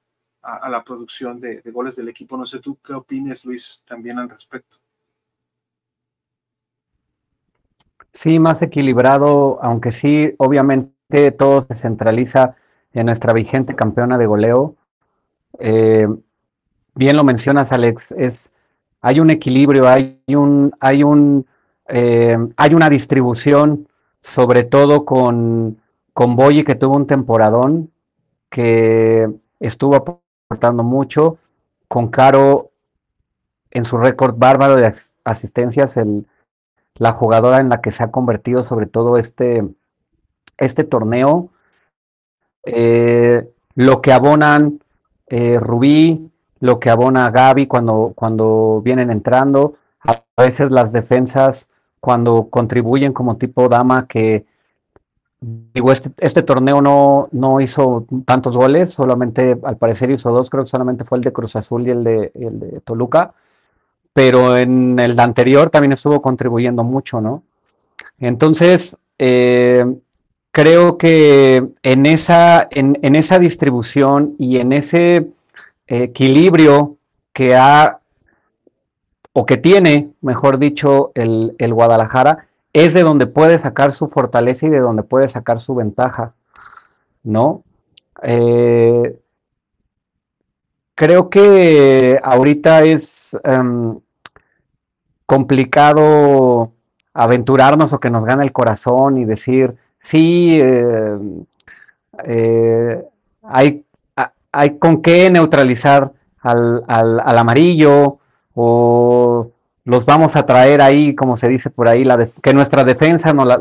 a, la producción de, goles del equipo. No sé tú qué opines, Luis, también al respecto. Sí, más equilibrado, aunque sí, obviamente todo se centraliza en nuestra vigente campeona de goleo. Eh, bien lo mencionas, Alex, es hay un equilibrio, hay un, hay un, eh, hay una distribución sobre todo con, con Boyi, que tuvo un temporadón, que estuvo aportando mucho, con Caro en su récord bárbaro de asistencias, el, la jugadora en la que se ha convertido sobre todo este, este torneo. Eh, lo que abonan eh, Rubí, lo que abona Gaby cuando, cuando vienen entrando, a veces las defensas cuando contribuyen como tipo dama que digo este, este torneo no, no hizo tantos goles, solamente al parecer hizo dos, creo que solamente fue el de Cruz Azul y el de, el de Toluca, pero en el anterior también estuvo contribuyendo mucho, ¿no? Entonces, eh, creo que en esa, en, esa distribución y en ese equilibrio que ha o que tiene, mejor dicho, el, Guadalajara, es de donde puede sacar su fortaleza y de donde puede sacar su ventaja, ¿no? Eh, creo que ahorita es em, complicado aventurarnos o que nos gane el corazón y decir, sí, em, eh, hay, hay con qué neutralizar al, al amarillo, o los vamos a traer ahí, como se dice por ahí, la que nuestra defensa no la,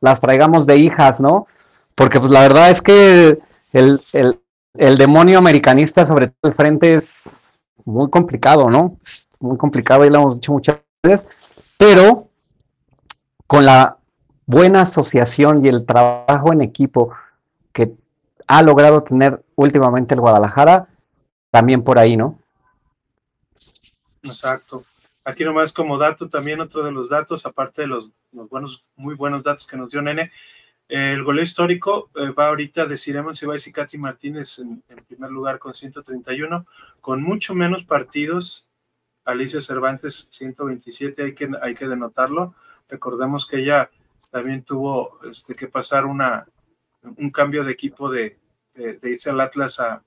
las traigamos de hijas, ¿no? Porque pues la verdad es que el, el, demonio americanista sobre todo el frente es muy complicado, ¿no? Muy complicado, y lo hemos dicho muchas veces, pero con la buena asociación y el trabajo en equipo que ha logrado tener últimamente el Guadalajara, también por ahí, ¿no? Exacto. Aquí nomás como dato, también otro de los datos, aparte de los, buenos, muy buenos datos que nos dio Nene, el goleo histórico eh, va ahorita de Ciremon Cibáez y Katy Martínez en, primer lugar con 131, con mucho menos partidos. Alicia Cervantes 127, hay que, hay que denotarlo. Recordemos que ella también tuvo este, que pasar una, un cambio de equipo de, de, irse al Atlas a,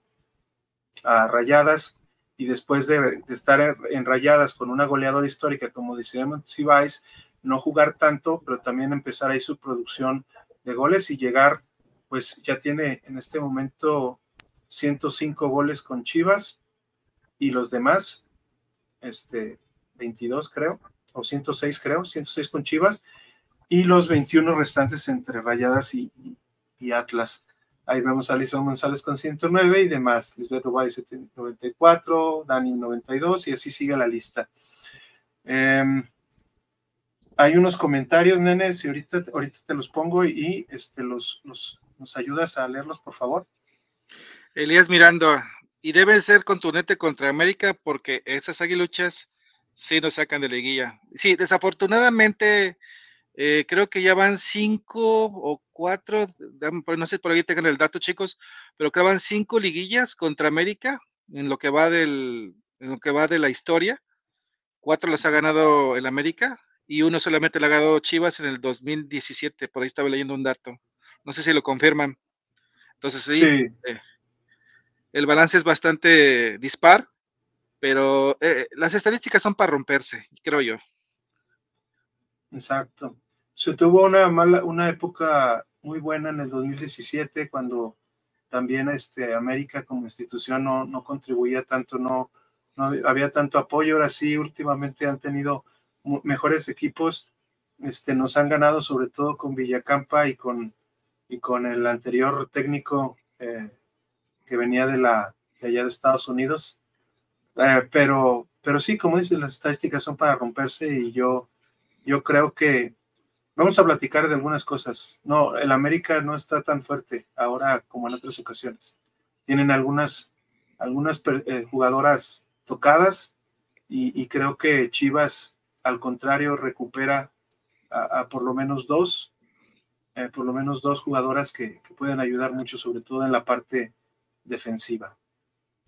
a Rayadas y después de, estar en rayadas con una goleadora histórica como decíamos Cibáez, no jugar tanto, pero también empezar ahí su producción de goles y llegar, pues ya tiene en este momento 105 goles con Chivas y los demás, este, 22 creo, o 106 creo, 106 con Chivas, y los 21 restantes entre Rayadas y, Atlas. Ahí vemos a Alison González con 109 y demás. Lisbeth Weiss 94, Dani 92 y así sigue la lista. Em, hay unos comentarios, nenes, y ahorita, ahorita te los pongo y este, los, los, nos ayudas a leerlos, por favor. Elías Mirando, y debe ser contundente contra América porque esas aguiluchas sí nos sacan de liguilla. Sí, desafortunadamente eh, creo que ya van cinco o cuatro, no sé por ahí tengan el dato chicos, pero que van cinco liguillas contra América en lo que va del, en lo que va de la historia. Cuatro las ha ganado el América y uno solamente le ha ganado Chivas en el 2017, por ahí estaba leyendo un dato. No sé si lo confirman. Entonces sí, eh, el balance es bastante dispar, pero eh, las estadísticas son para romperse, creo yo. Exacto. Se tuvo una mala, una época muy buena en el 2017 cuando también este, América como institución no, no contribuía tanto, no, no había tanto apoyo. Ahora sí, últimamente han tenido mejores equipos. Este, nos han ganado sobre todo con Villacampa y con, y con el anterior técnico eh, que venía de, la, de allá de Estados Unidos. Eh, pero, pero sí, como dices, las estadísticas son para romperse y yo, yo creo que vamos a platicar de algunas cosas. No, el América no está tan fuerte ahora como en otras ocasiones. Tienen algunas, algunas eh, jugadoras tocadas y, creo que Chivas, al contrario, recupera a, por lo menos dos, eh, por lo menos dos jugadoras que, que, pueden ayudar mucho, sobre todo en la parte defensiva.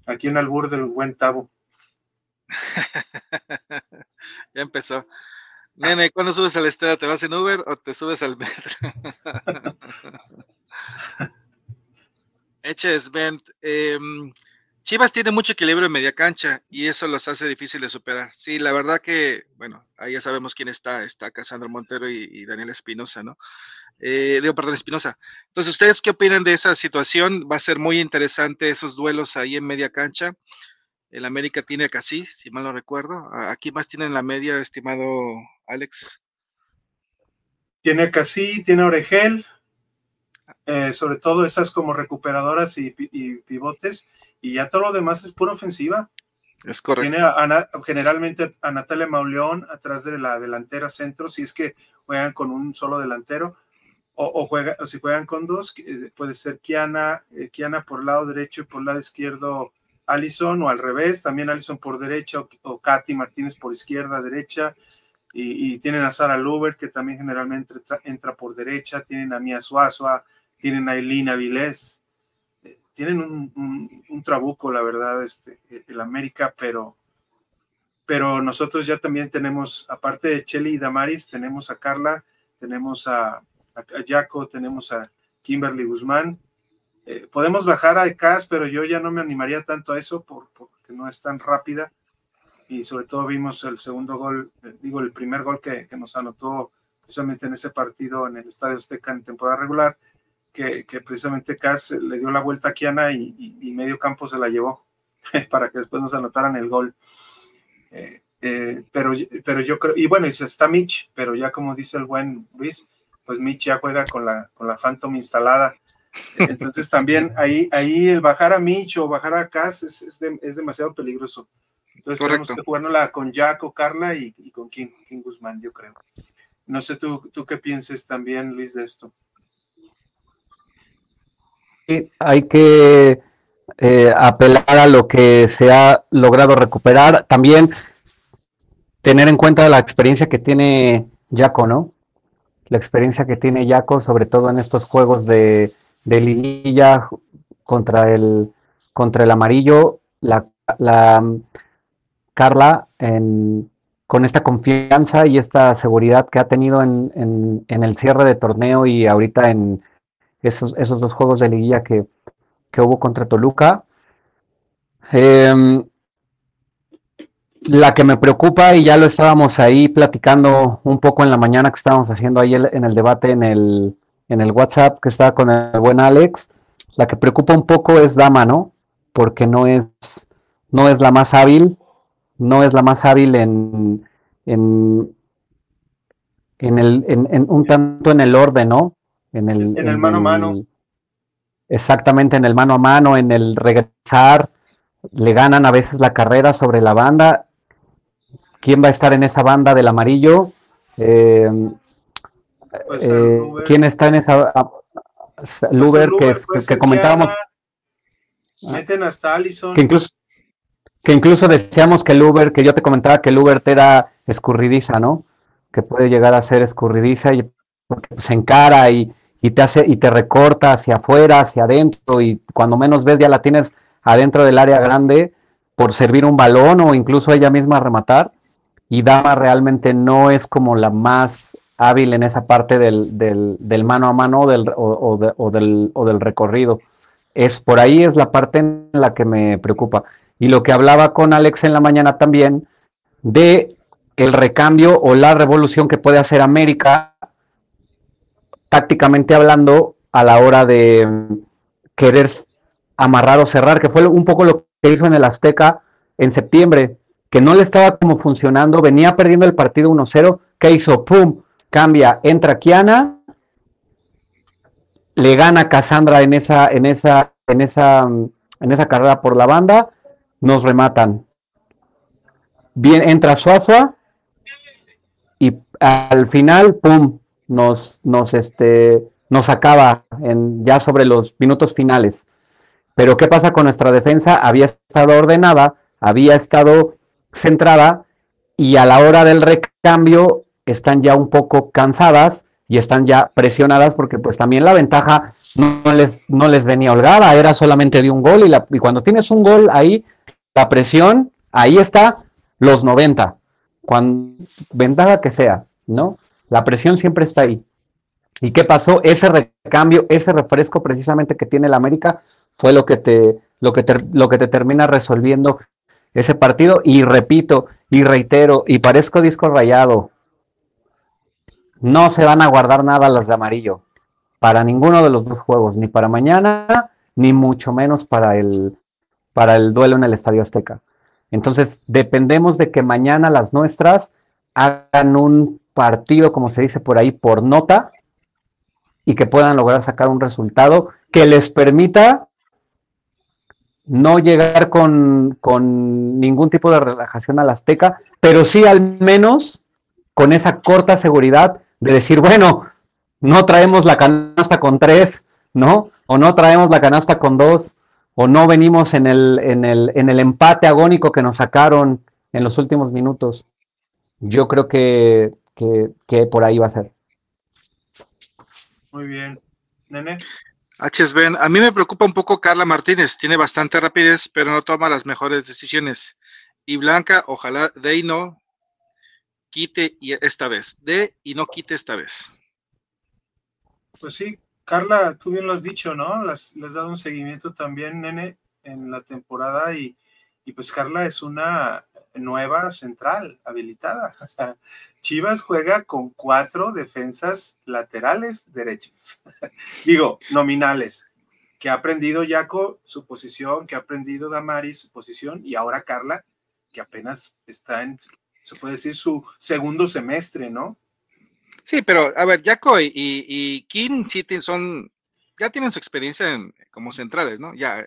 Aquí en Albur del buen Tabo. ya empezó. Nene, ¿cuándo subes al estadio? ¿Te vas en Uber o te subes al metro? Eches, Ben. Em, Chivas tiene mucho equilibrio en media cancha y eso los hace difícil de superar. Sí, la verdad que, bueno, ahí ya sabemos quién está, está Casandro Montero y, Daniel Espinosa, ¿no? Eh, digo, perdón, Espinosa. Entonces, ¿ustedes qué opinan de esa situación? Va a ser muy interesante esos duelos ahí en media cancha. El América tiene casi, si mal no recuerdo. Aquí más tienen la media, estimado Alex. Tiene casi, tiene Oregel, eh, sobre todo esas como recuperadoras y, pivotes, y ya todo lo demás es pura ofensiva. Es correcto. Tiene a, generalmente a Natalia Mauleón atrás de la delantera centro, si es que juegan con un solo delantero, o, juega, o si juegan con dos, eh, puede ser Kiana, eh, Kiana por lado derecho y por lado izquierdo Alison o al revés, también Alison por derecha o, Katy Martínez por izquierda, derecha, y, tienen a Sara Luber que también generalmente entra, por derecha, tienen a Mia Suazua, tienen a Elina Vilés, eh, tienen un, trabuco, la verdad, este, el América, pero, pero nosotros ya también tenemos, aparte de Chelly y Damaris, tenemos a Carla, tenemos a, a, Jaco, tenemos a Kimberly Guzmán, eh, podemos bajar a Cas, pero yo ya no me animaría tanto a eso porque no es tan rápida. Y sobre todo vimos el segundo gol, eh, digo, el primer gol que, nos anotó precisamente en ese partido en el Estadio Azteca en temporada regular, que, precisamente Cas le dio la vuelta a Kiana y, medio campo se la llevó para que después nos anotaran el gol. Eh, pero, pero yo creo, y bueno, y está Mitch, pero ya como dice el buen Luis, pues Mitch ya juega con la, con la Phantom instalada entonces también ahí, ahí el bajar a Mitch o bajar a Cass es, es, demasiado peligroso. Entonces tenemos que jugárnosla con Jack o Carla y, con King, Guzmán, yo creo. No sé tú, tú qué pienses también, Luis, de esto. Sí, hay que eh, apelar a lo que se ha logrado recuperar. También tener en cuenta la experiencia que tiene Jaco, ¿no? La experiencia que tiene Jaco, sobre todo en estos juegos de, de liguilla contra el, contra el amarillo, la, la Carla, con esta confianza y esta seguridad que ha tenido en, en, el cierre de torneo y ahorita en esos, dos juegos de liguilla que, hubo contra Toluca. Em, la que me preocupa, y ya lo estábamos ahí platicando un poco en la mañana que estábamos haciendo ahí en el debate en el, en el WhatsApp que está con el buen Alex. La que preocupa un poco es Dama, ¿no? Porque no es no es la más hábil, no es la más hábil en, en, en el, en, un tanto en el orden, ¿no? En el, en el mano a mano. Exactamente, en el mano a mano, en el regresar, le ganan a veces la carrera sobre la banda. ¿Quién va a estar en esa banda del amarillo? Eh, eh, ¿Quién está en esa? Ah, Luber, que, que comentábamos. Meten hasta Allison. Que incluso, que incluso decíamos que el Uber, que yo te comentaba que el Uber te era escurridiza, ¿no? Que puede llegar a ser escurridiza y se encara y, te hace y te recorta hacia afuera, hacia adentro y cuando menos ves ya la tienes adentro del área grande por servir un balón o incluso ella misma rematar y Dama realmente no es como la más hábil en esa parte del, del, mano a mano del, o, del, o del recorrido. Es por ahí es la parte en la que me preocupa. Y lo que hablaba con Alex en la mañana también de el recambio o la revolución que puede hacer América tácticamente hablando a la hora de querer amarrar o cerrar, que fue un poco lo que hizo en el Azteca en septiembre, que no le estaba como funcionando, venía perdiendo el partido 1-0, ¿qué hizo? ¡Pum! Cambia, entra Kiana, le gana Cassandra en esa, en esa, en esa, en esa carrera por la banda, nos rematan. Bien, entra Suaza y al final, pum, nos, nos, este, nos acaba en, ya sobre los minutos finales. Pero ¿qué pasa con nuestra defensa? Había estado ordenada, había estado centrada y a la hora del recambio están ya un poco cansadas y están ya presionadas porque pues también la ventaja no, les, no les venía holgada, era solamente de un gol y, la, y cuando tienes un gol ahí, la presión, ahí está los 90, cuando, ventaja que sea, ¿no? La presión siempre está ahí. ¿Y qué pasó? Ese recambio, ese refresco precisamente que tiene el América fue lo que te, lo que te, lo que te termina resolviendo ese partido. Y repito, y reitero, y parezco disco rayado, no se van a guardar nada los de amarillo para ninguno de los dos juegos, ni para mañana, ni mucho menos para el, para el duelo en el Estadio Azteca. Entonces, dependemos de que mañana las nuestras hagan un partido, como se dice por ahí, por nota, y que puedan lograr sacar un resultado que les permita no llegar con, con ningún tipo de relajación al Azteca, pero sí al menos con esa corta seguridad de decir, bueno, no traemos la canasta con tres, ¿no? O no traemos la canasta con dos, o no venimos en el, en el, en el empate agónico que nos sacaron en los últimos minutos. Yo creo que, que, por ahí va a ser. Muy bien. Nene. HSBN, a mí me preocupa un poco Carla Martínez, tiene bastante rapidez, pero no toma las mejores decisiones. Y Blanca, ojalá de y no quite esta vez, de y no quite esta vez. Pues sí, Carla, tú bien lo has dicho, ¿no? Les, has dado un seguimiento también, nene, en la temporada y, y pues Carla es una nueva central habilitada. O sea, Chivas juega con cuatro defensas laterales derechas, digo, nominales, que ha aprendido Jaco su posición, que ha aprendido Damari su posición y ahora Carla, que apenas está en, se puede decir, su segundo semestre, ¿no? Sí, pero a ver, Jaco y, y, Kim sí son, ya tienen su experiencia como centrales, ¿no? Ya.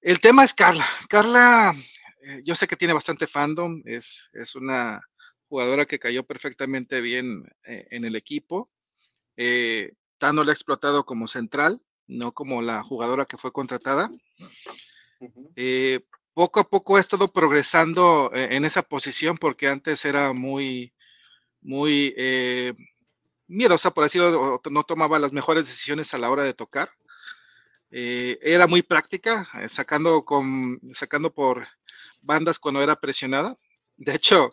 El tema es Carla. Carla, eh, yo sé que tiene bastante fandom, es, es una jugadora que cayó perfectamente bien eh, en el equipo. Eh, Tano ha explotado como central, no como la jugadora que fue contratada. Eh, poco a poco ha estado progresando en esa posición porque antes era muy, muy miedosa, por decirlo, no tomaba las mejores decisiones a la hora de tocar. era muy práctica, sacando, con, sacando por bandas cuando era presionada. De hecho,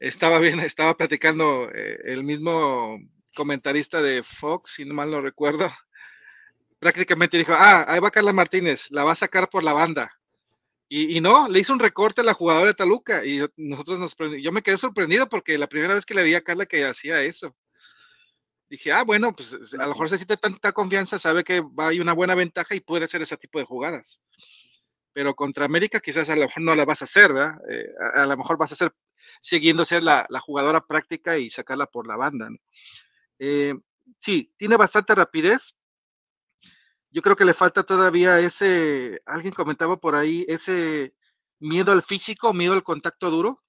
estaba bien, estaba platicando eh, el mismo comentarista de Fox, si no mal lo recuerdo, prácticamente dijo, ah, ahí va Carla Martínez, la va a sacar por la banda. Y, no, le hizo un recorte a la jugadora de Taluca y nosotros nos yo me quedé sorprendido porque la primera vez que le vi a Carla que hacía eso. Dije, ah, bueno, pues a lo mejor se siente tanta confianza, sabe que hay una buena ventaja y puede hacer ese tipo de jugadas. pero contra América quizás a lo mejor no la vas a hacer, ¿verdad? Eh, a, lo mejor vas a hacer siguiendo ser la, jugadora práctica y sacarla por la banda. Eh, sí, tiene bastante rapidez. Yo creo que le falta todavía ese, alguien comentaba por ahí, ese miedo al físico, miedo al contacto duro.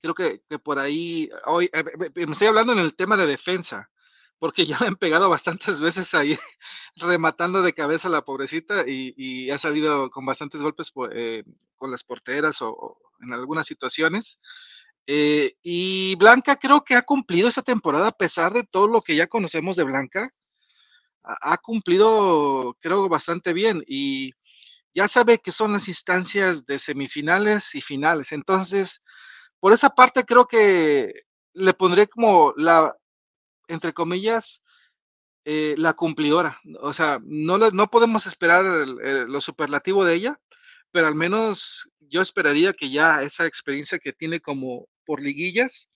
Creo que, por ahí, hoy, eh, me estoy hablando en el tema de defensa, porque ya le han pegado bastantes veces ahí, rematando de cabeza a la pobrecita y, ha salido con bastantes golpes eh, con las porteras o, en algunas situaciones. Eh, y Blanca creo que ha cumplido esta temporada a pesar de todo lo que ya conocemos de Blanca. Ha, cumplido, creo, bastante bien y ya sabe que son las instancias de semifinales y finales. Entonces, por esa parte creo que le pondré como la, entre comillas, eh, la cumplidora. O sea, no, no podemos esperar lo superlativo de ella, pero al menos yo esperaría que ya esa experiencia que tiene como por liguillas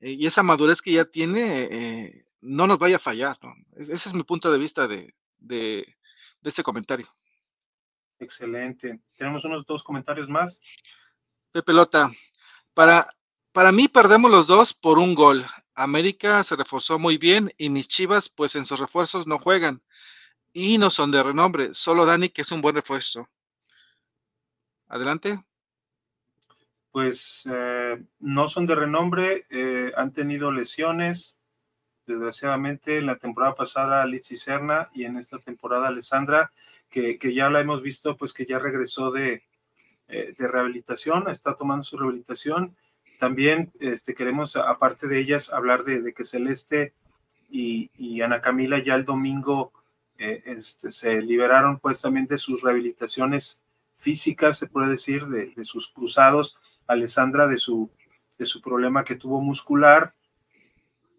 eh, y esa madurez que ya tiene eh, no nos vaya a fallar. Ese es mi punto de vista de, de, este comentario. Excelente. Tenemos unos dos comentarios más. De pelota. Para, para mí perdemos los dos por un gol. América se reforzó muy bien y mis Chivas, pues en sus refuerzos no juegan y no son de renombre, solo Dani, que es un buen refuerzo. Adelante. Pues eh, no son de renombre, eh, han tenido lesiones, desgraciadamente en la temporada pasada y Serna y en esta temporada Alessandra, que, ya la hemos visto, pues que ya regresó de, eh, de rehabilitación, está tomando su rehabilitación también este, queremos, aparte de ellas, hablar de, que Celeste y, Ana Camila ya el domingo eh, este, se liberaron pues también de sus rehabilitaciones físicas, se puede decir, de, sus cruzados. Alessandra de su, de su problema que tuvo muscular.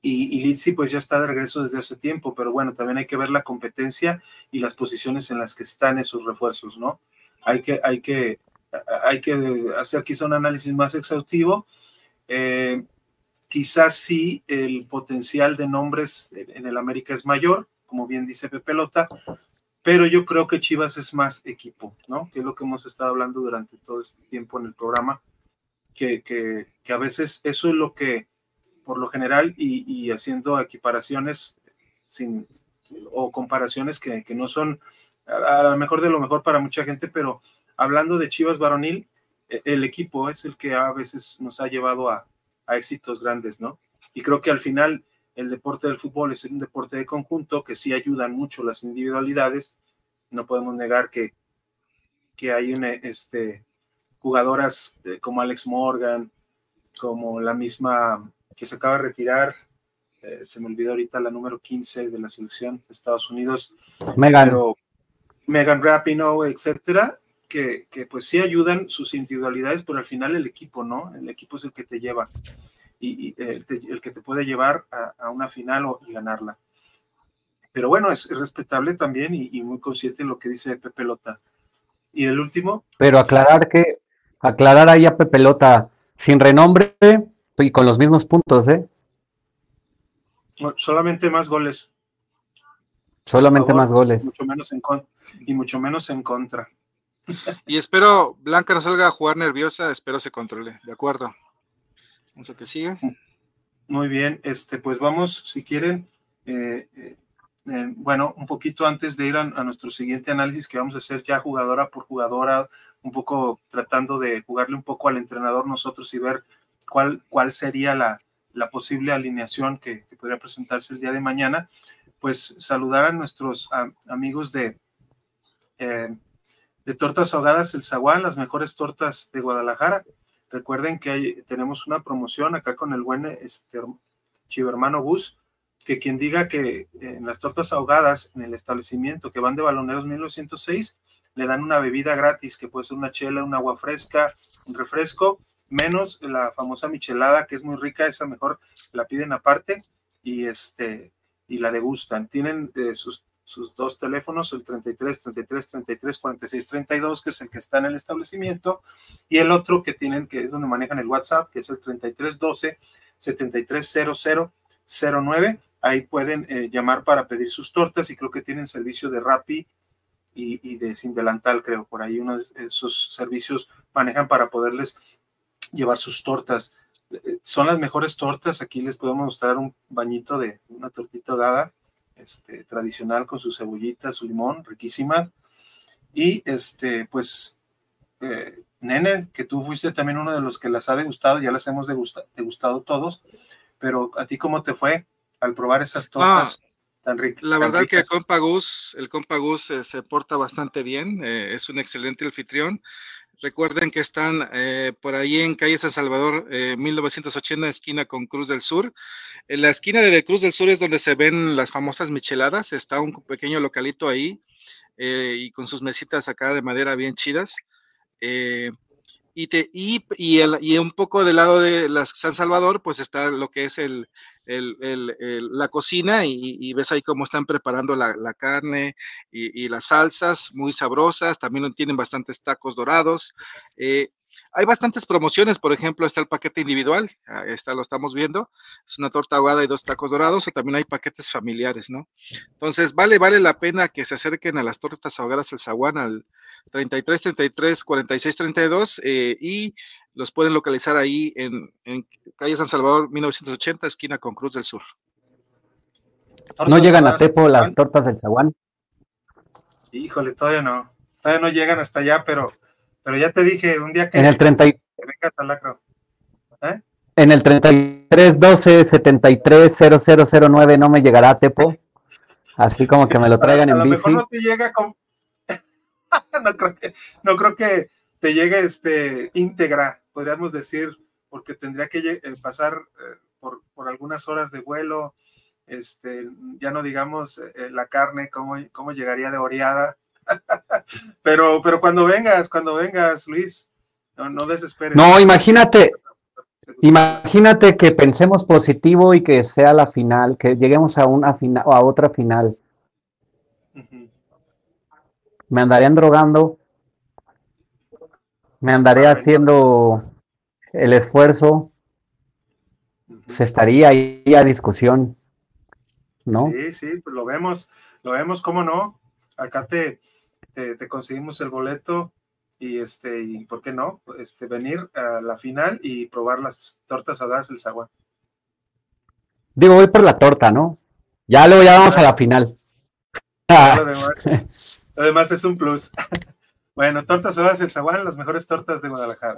Y, y Litsi pues ya está de regreso desde hace tiempo, pero bueno, también hay que ver la competencia y las posiciones en las que están esos refuerzos, ¿no? Hay que, hay que, hay que hacer quizá un análisis más exhaustivo eh, quizás sí el potencial de nombres en el América es mayor, como bien dice Pepe Lota, pero yo creo que Chivas es más equipo, ¿no? Que es lo que hemos estado hablando durante todo este tiempo en el programa, que, que, a veces eso es lo que, por lo general, y, haciendo equiparaciones sin, o comparaciones que, que no son a lo mejor de lo mejor para mucha gente, pero hablando de Chivas varonil, e, el equipo es el que a veces nos ha llevado a, éxitos grandes, ¿no? Y creo que al final el deporte del fútbol es un deporte de conjunto que sí ayudan mucho las individualidades. No podemos negar que, que hay una, este, jugadoras eh, como Alex Morgan, como la misma que se acaba de retirar, eh, se me olvidó ahorita la número 15 de la selección de Estados Unidos, Megan, Megan Rapinoe, etcétera, que, pues sí ayudan sus individualidades, pero al final el equipo, ¿no? El equipo es el que te lleva y, el, que te puede llevar a, una final o, y ganarla. Pero bueno, es, respetable también y, muy consciente lo que dice Pepe Lota. Y el último. Pero aclarar que, aclarar ahí a Pepe Lota, sin renombre y con los mismos puntos, ¿eh? Solamente más goles. Solamente más goles. Mucho menos en y mucho menos en contra. Y espero Blanca no salga a jugar nerviosa, espero se controle, ¿de acuerdo? Eso que sigue. Muy bien, este, pues vamos, si quieren, eh, eh, eh, bueno, un poquito antes de ir a, nuestro siguiente análisis que vamos a hacer ya jugadora por jugadora, un poco tratando de jugarle un poco al entrenador nosotros y ver cuál, cuál sería la, posible alineación que, podría presentarse el día de mañana, pues saludar a nuestros amigos de de tortas ahogadas El Zaguán, las mejores tortas de Guadalajara. Recuerden que hay, tenemos una promoción acá con el buen este, Chivermano Bus, que quien diga que en las tortas ahogadas en el establecimiento que van de Baloneros 1906, le dan una bebida gratis, que puede ser una chela, un agua fresca, un refresco, menos la famosa michelada, que es muy rica, esa mejor la piden aparte y este y la degustan. Tienen eh, sus sus dos teléfonos, el 33 33 33 46 32, que es el que está en el establecimiento, y el otro que tienen, que es donde manejan el WhatsApp, que es el 33 12 73 09. Ahí pueden eh, llamar para pedir sus tortas y creo que tienen servicio de Rappi y, de Sin Delantal, creo, por ahí uno de esos servicios manejan para poderles llevar sus tortas. Eh, son las mejores tortas, aquí les podemos mostrar un bañito de una tortita dada, este, tradicional con su cebollita, su limón, riquísimas. Y este, pues, eh, Nene, que tú fuiste también uno de los que las ha degustado, ya las hemos degustado todos, pero a ti cómo te fue al probar esas tortas? Ah, tan ricas. La verdad que el Compagus, el Compagus eh, se porta bastante bien, es un excelente anfitrión. Recuerden que están eh, por ahí en calle San Salvador, 1980, eh, esquina con Cruz del Sur. En la esquina de Cruz del Sur es donde se ven las famosas micheladas. Está un pequeño localito ahí eh, y con sus mesitas acá de madera bien chidas. Y, te, y, y, el, y, un poco del lado de la San Salvador, pues está lo que es el, la cocina y, ves ahí cómo están preparando la, carne y, las salsas, muy sabrosas, también tienen bastantes tacos dorados. Eh, hay bastantes promociones, por ejemplo, está el paquete individual, está lo estamos viendo, es una torta ahogada y dos tacos dorados, o también hay paquetes familiares, ¿no? Entonces, vale, vale la pena que se acerquen a las tortas ahogadas el zaguán al 33 33 46 32 y los pueden localizar ahí en, calle San Salvador 1980, esquina con Cruz del Sur. ¿No llegan a Tepo las tortas del zaguán? Híjole, todavía no. Todavía no llegan hasta allá, pero, pero ya te dije, un día que, en el 30 vengas a Lacro. ¿Eh? En el 33 12 73 0009 no me llegará a Tepo. Así como que me lo traigan en bici. A lo mejor no te llega con... no creo que, no creo que te llegue este íntegra podríamos decir, porque tendría que eh, pasar eh, por, algunas horas de vuelo, este, ya no digamos eh, la carne, cómo, cómo llegaría de oreada. pero, pero cuando vengas, cuando vengas, Luis, no, no desesperes. No, imagínate, imagínate que pensemos positivo y que sea la final, que lleguemos a una final o a otra final. Me andarían drogando me andaré haciendo el esfuerzo, se estaría ahí a discusión, ¿no? Sí, sí, pues lo vemos, lo vemos, ¿cómo no? Acá te, te, conseguimos el boleto y este, y por qué no, este, venir a la final y probar las tortas asadas del Zaguán. Digo, voy por la torta, ¿no? Ya luego ya vamos a la final. lo demás es un plus. Bueno, tortas horas el Zaguán, las mejores tortas de Guadalajara.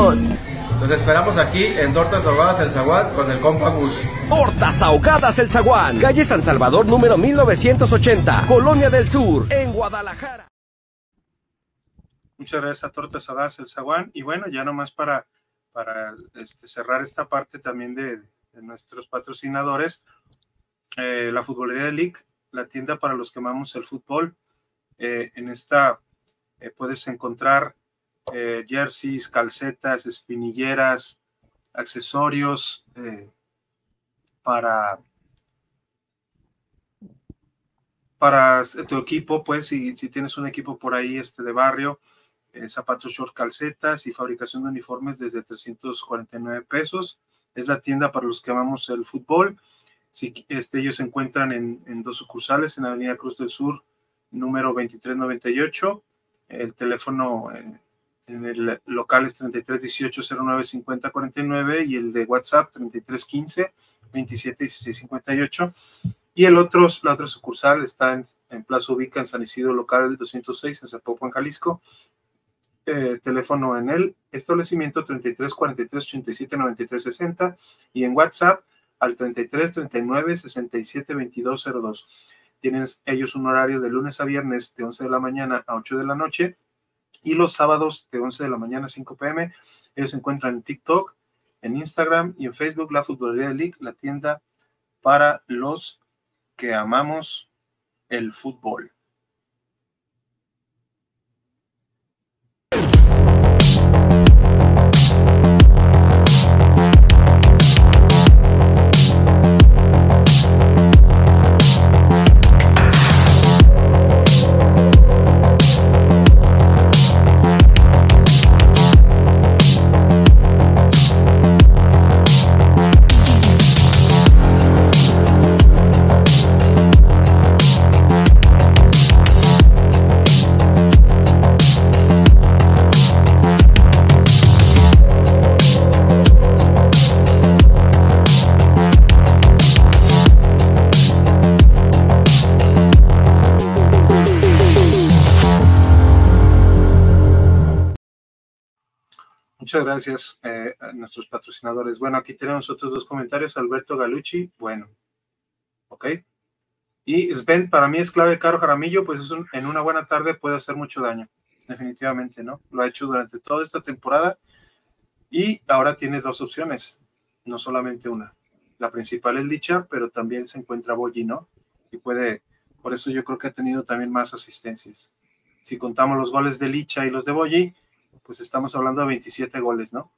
Nos esperamos aquí en Tortas Ahogadas El Zaguán con el compa Gus. Tortas Ahogadas El Zaguán, calle San Salvador número 1980, Colonia del Sur, en Guadalajara. Muchas gracias a Tortas Ahogadas El Zaguán. Y bueno, ya nomás para, para este, cerrar esta parte también de, nuestros patrocinadores, eh, la Futbolería de League, la tienda para los que amamos el fútbol. Eh, en esta eh, puedes encontrar eh, jerseys, calcetas, espinilleras, accesorios eh, para, para tu equipo, pues si, si, tienes un equipo por ahí este de barrio, eh, zapatos short, calcetas y fabricación de uniformes desde 349 pesos. Es la tienda para los que amamos el fútbol. Si, este, ellos se encuentran en, dos sucursales, en Avenida Cruz del Sur, número 2398. El teléfono el local es 33 18 09 50 49 y el de WhatsApp 33 15 27 16 58. Y el otro, la otra sucursal está en, en Plaza Ubica, en San Isidro, local 206, en Zapopan, Jalisco. Eh, teléfono en el establecimiento 33 43 87 93 60 y en WhatsApp al 33 39 67 22 02. Tienen ellos un horario de lunes a viernes de 11 de la mañana a 8 de la noche y los sábados de 11 de la mañana a 5 pm. Ellos se encuentran en TikTok, en Instagram y en Facebook, la Futbolería League, la tienda para los que amamos el fútbol. Muchas gracias eh, a nuestros patrocinadores. Bueno, aquí tenemos otros dos comentarios. Alberto Galucci, bueno, ok. Y Sven, para mí es clave Caro Jaramillo, pues es en una buena tarde puede hacer mucho daño, definitivamente, ¿no? Lo ha hecho durante toda esta temporada y ahora tiene dos opciones, no solamente una. La principal es Licha, pero también se encuentra Boyi, ¿no? Y puede, por eso yo creo que ha tenido también más asistencias. Si contamos los goles de Licha y los de Boyi, pues estamos hablando de 27 goles, ¿no?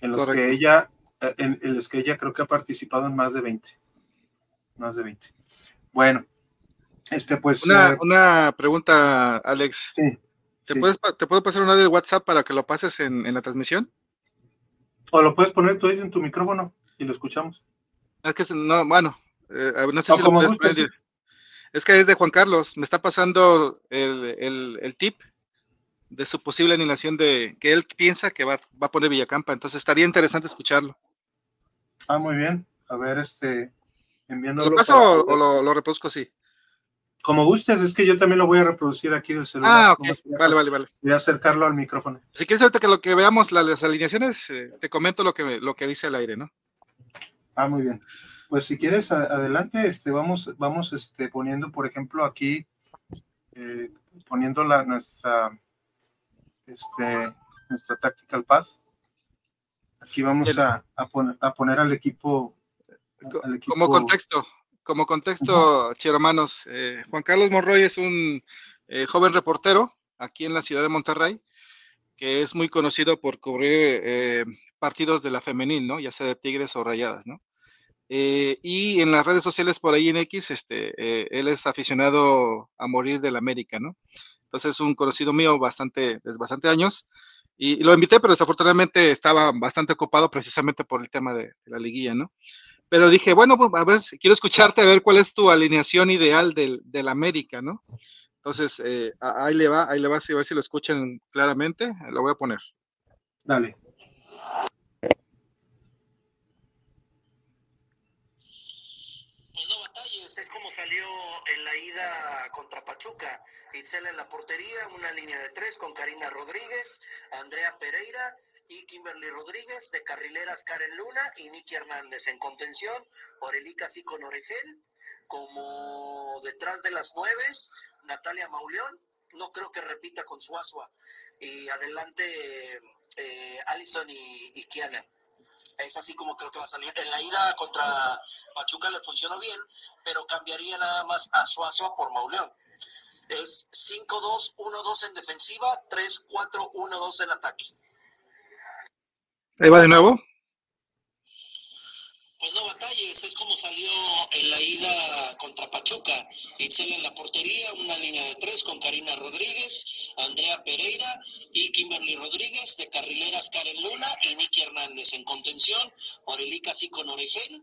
En los que ella, eh, en, los que ella creo que ha participado en más de 20. Más de 20. Bueno, este pues. Una, eh, pregunta, Alex. Sí. ¿Te, Puedes, ¿Te puedo pasar un audio de WhatsApp para que lo pases en, la transmisión? O lo puedes poner tú ahí en tu micrófono y lo escuchamos. Es que no, bueno, eh, no sé si lo puedes poner. Es que es de Juan Carlos, me está pasando el, el tip de su posible animación de que él piensa que va, a poner Villacampa. Entonces estaría interesante escucharlo. Ah, muy bien. A ver, este, enviándolo. ¿Lo paso o, lo, reproduzco así? Como gustes, es que yo también lo voy a reproducir aquí del celular. Ah, ok. Vale, vale, vale. Voy a acercarlo al micrófono. Si quieres ahorita que lo que veamos las, alineaciones, eh, te comento lo que, lo que dice el aire, ¿no? Ah, muy bien. Pues si quieres, adelante, este, vamos, vamos este, poniendo, por ejemplo, aquí, eh, poniendo la, nuestra este, nuestra Tactical Path. Aquí vamos a, a, poner al equipo, Como contexto, como contexto, hermanos, eh, Juan Carlos Monroy es un eh, joven reportero aquí en la ciudad de Monterrey, que es muy conocido por cubrir eh, partidos de la femenil, ¿no? Ya sea de Tigres o Rayadas, ¿no? y en las redes sociales por ahí en X, este, él es aficionado a morir del América, ¿no? Entonces es un conocido mío bastante, desde bastante años. Y, lo invité, pero desafortunadamente estaba bastante ocupado precisamente por el tema de, la liguilla, ¿no? Pero dije, bueno, pues, a ver, quiero escucharte, a ver cuál es tu alineación ideal del, del América, ¿no? Entonces, eh, ahí le va, ahí le va, a ver si lo escuchan claramente, lo voy a poner. Dale. Pachuca. Itzel en la portería, una línea de tres con Karina Rodríguez, Andrea Pereira y Kimberly Rodríguez. De carrileras Karen Luna y Nicky Hernández. En contención, Orelica y con Oregel. Como detrás de las nueve, Natalia Mauleón. No creo que repita con Suazua. Y adelante, eh, Allison y, y Kiana es así como creo que va a salir. En la ida contra Pachuca le funcionó bien, pero cambiaría nada más a Suazua por Mauleón es 5-2-1-2 en defensiva, 3-4-1-2 en ataque. Ahí va de nuevo. Pues no batalles, es como salió en la ida contra Pachuca. Itzel en la portería, una línea de tres con Karina Rodríguez, Andrea Pereira y Kimberly Rodríguez, de carrileras Karen Luna y Nicky Hernández. En contención, Orelica así con Oregel,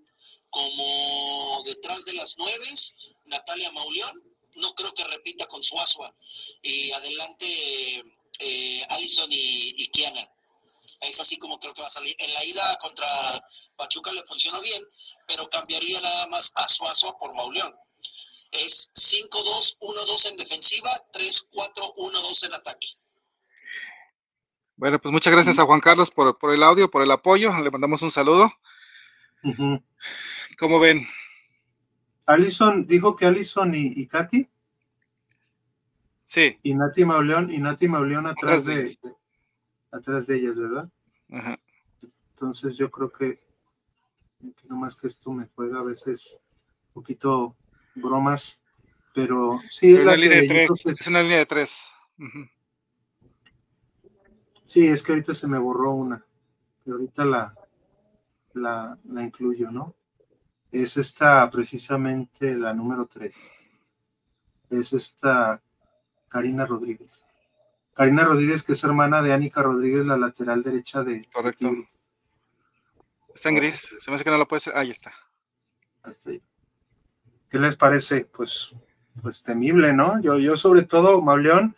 como detrás de las nueves, Natalia Mauleón, no creo que repita con Suazua. Y adelante eh, Allison y, Kiana. Es así como creo que va a salir. En la ida contra Pachuca le funcionó bien, pero cambiaría nada más a Suazua por Mauleón. Es 5-2-1-2 en defensiva, 3-4-1-2 en ataque. Bueno, pues muchas gracias a Juan Carlos por, el audio, por el apoyo. Le mandamos un saludo. ¿Cómo ven? Alison, dijo que Alison y, y Katy. Sí. Y Nati Mauleón, y Nati Mauleón atrás de, atrás de ellas, ¿verdad? Ajá. Entonces yo creo que, que no más que esto me juega a veces un poquito bromas, pero sí. Es, una, línea de tres, es una línea de tres. Sí, es que ahorita se me borró una, pero ahorita la, la, la incluyo, ¿no? Es esta precisamente la número tres. Es esta Karina Rodríguez. Karina Rodríguez, que es hermana de Anika Rodríguez, la lateral derecha de. Correcto. está en gris, se me hace que no lo puede ser. Ahí está. ¿Qué les parece? Pues, pues temible, ¿no? Yo, yo sobre todo, Mauleón,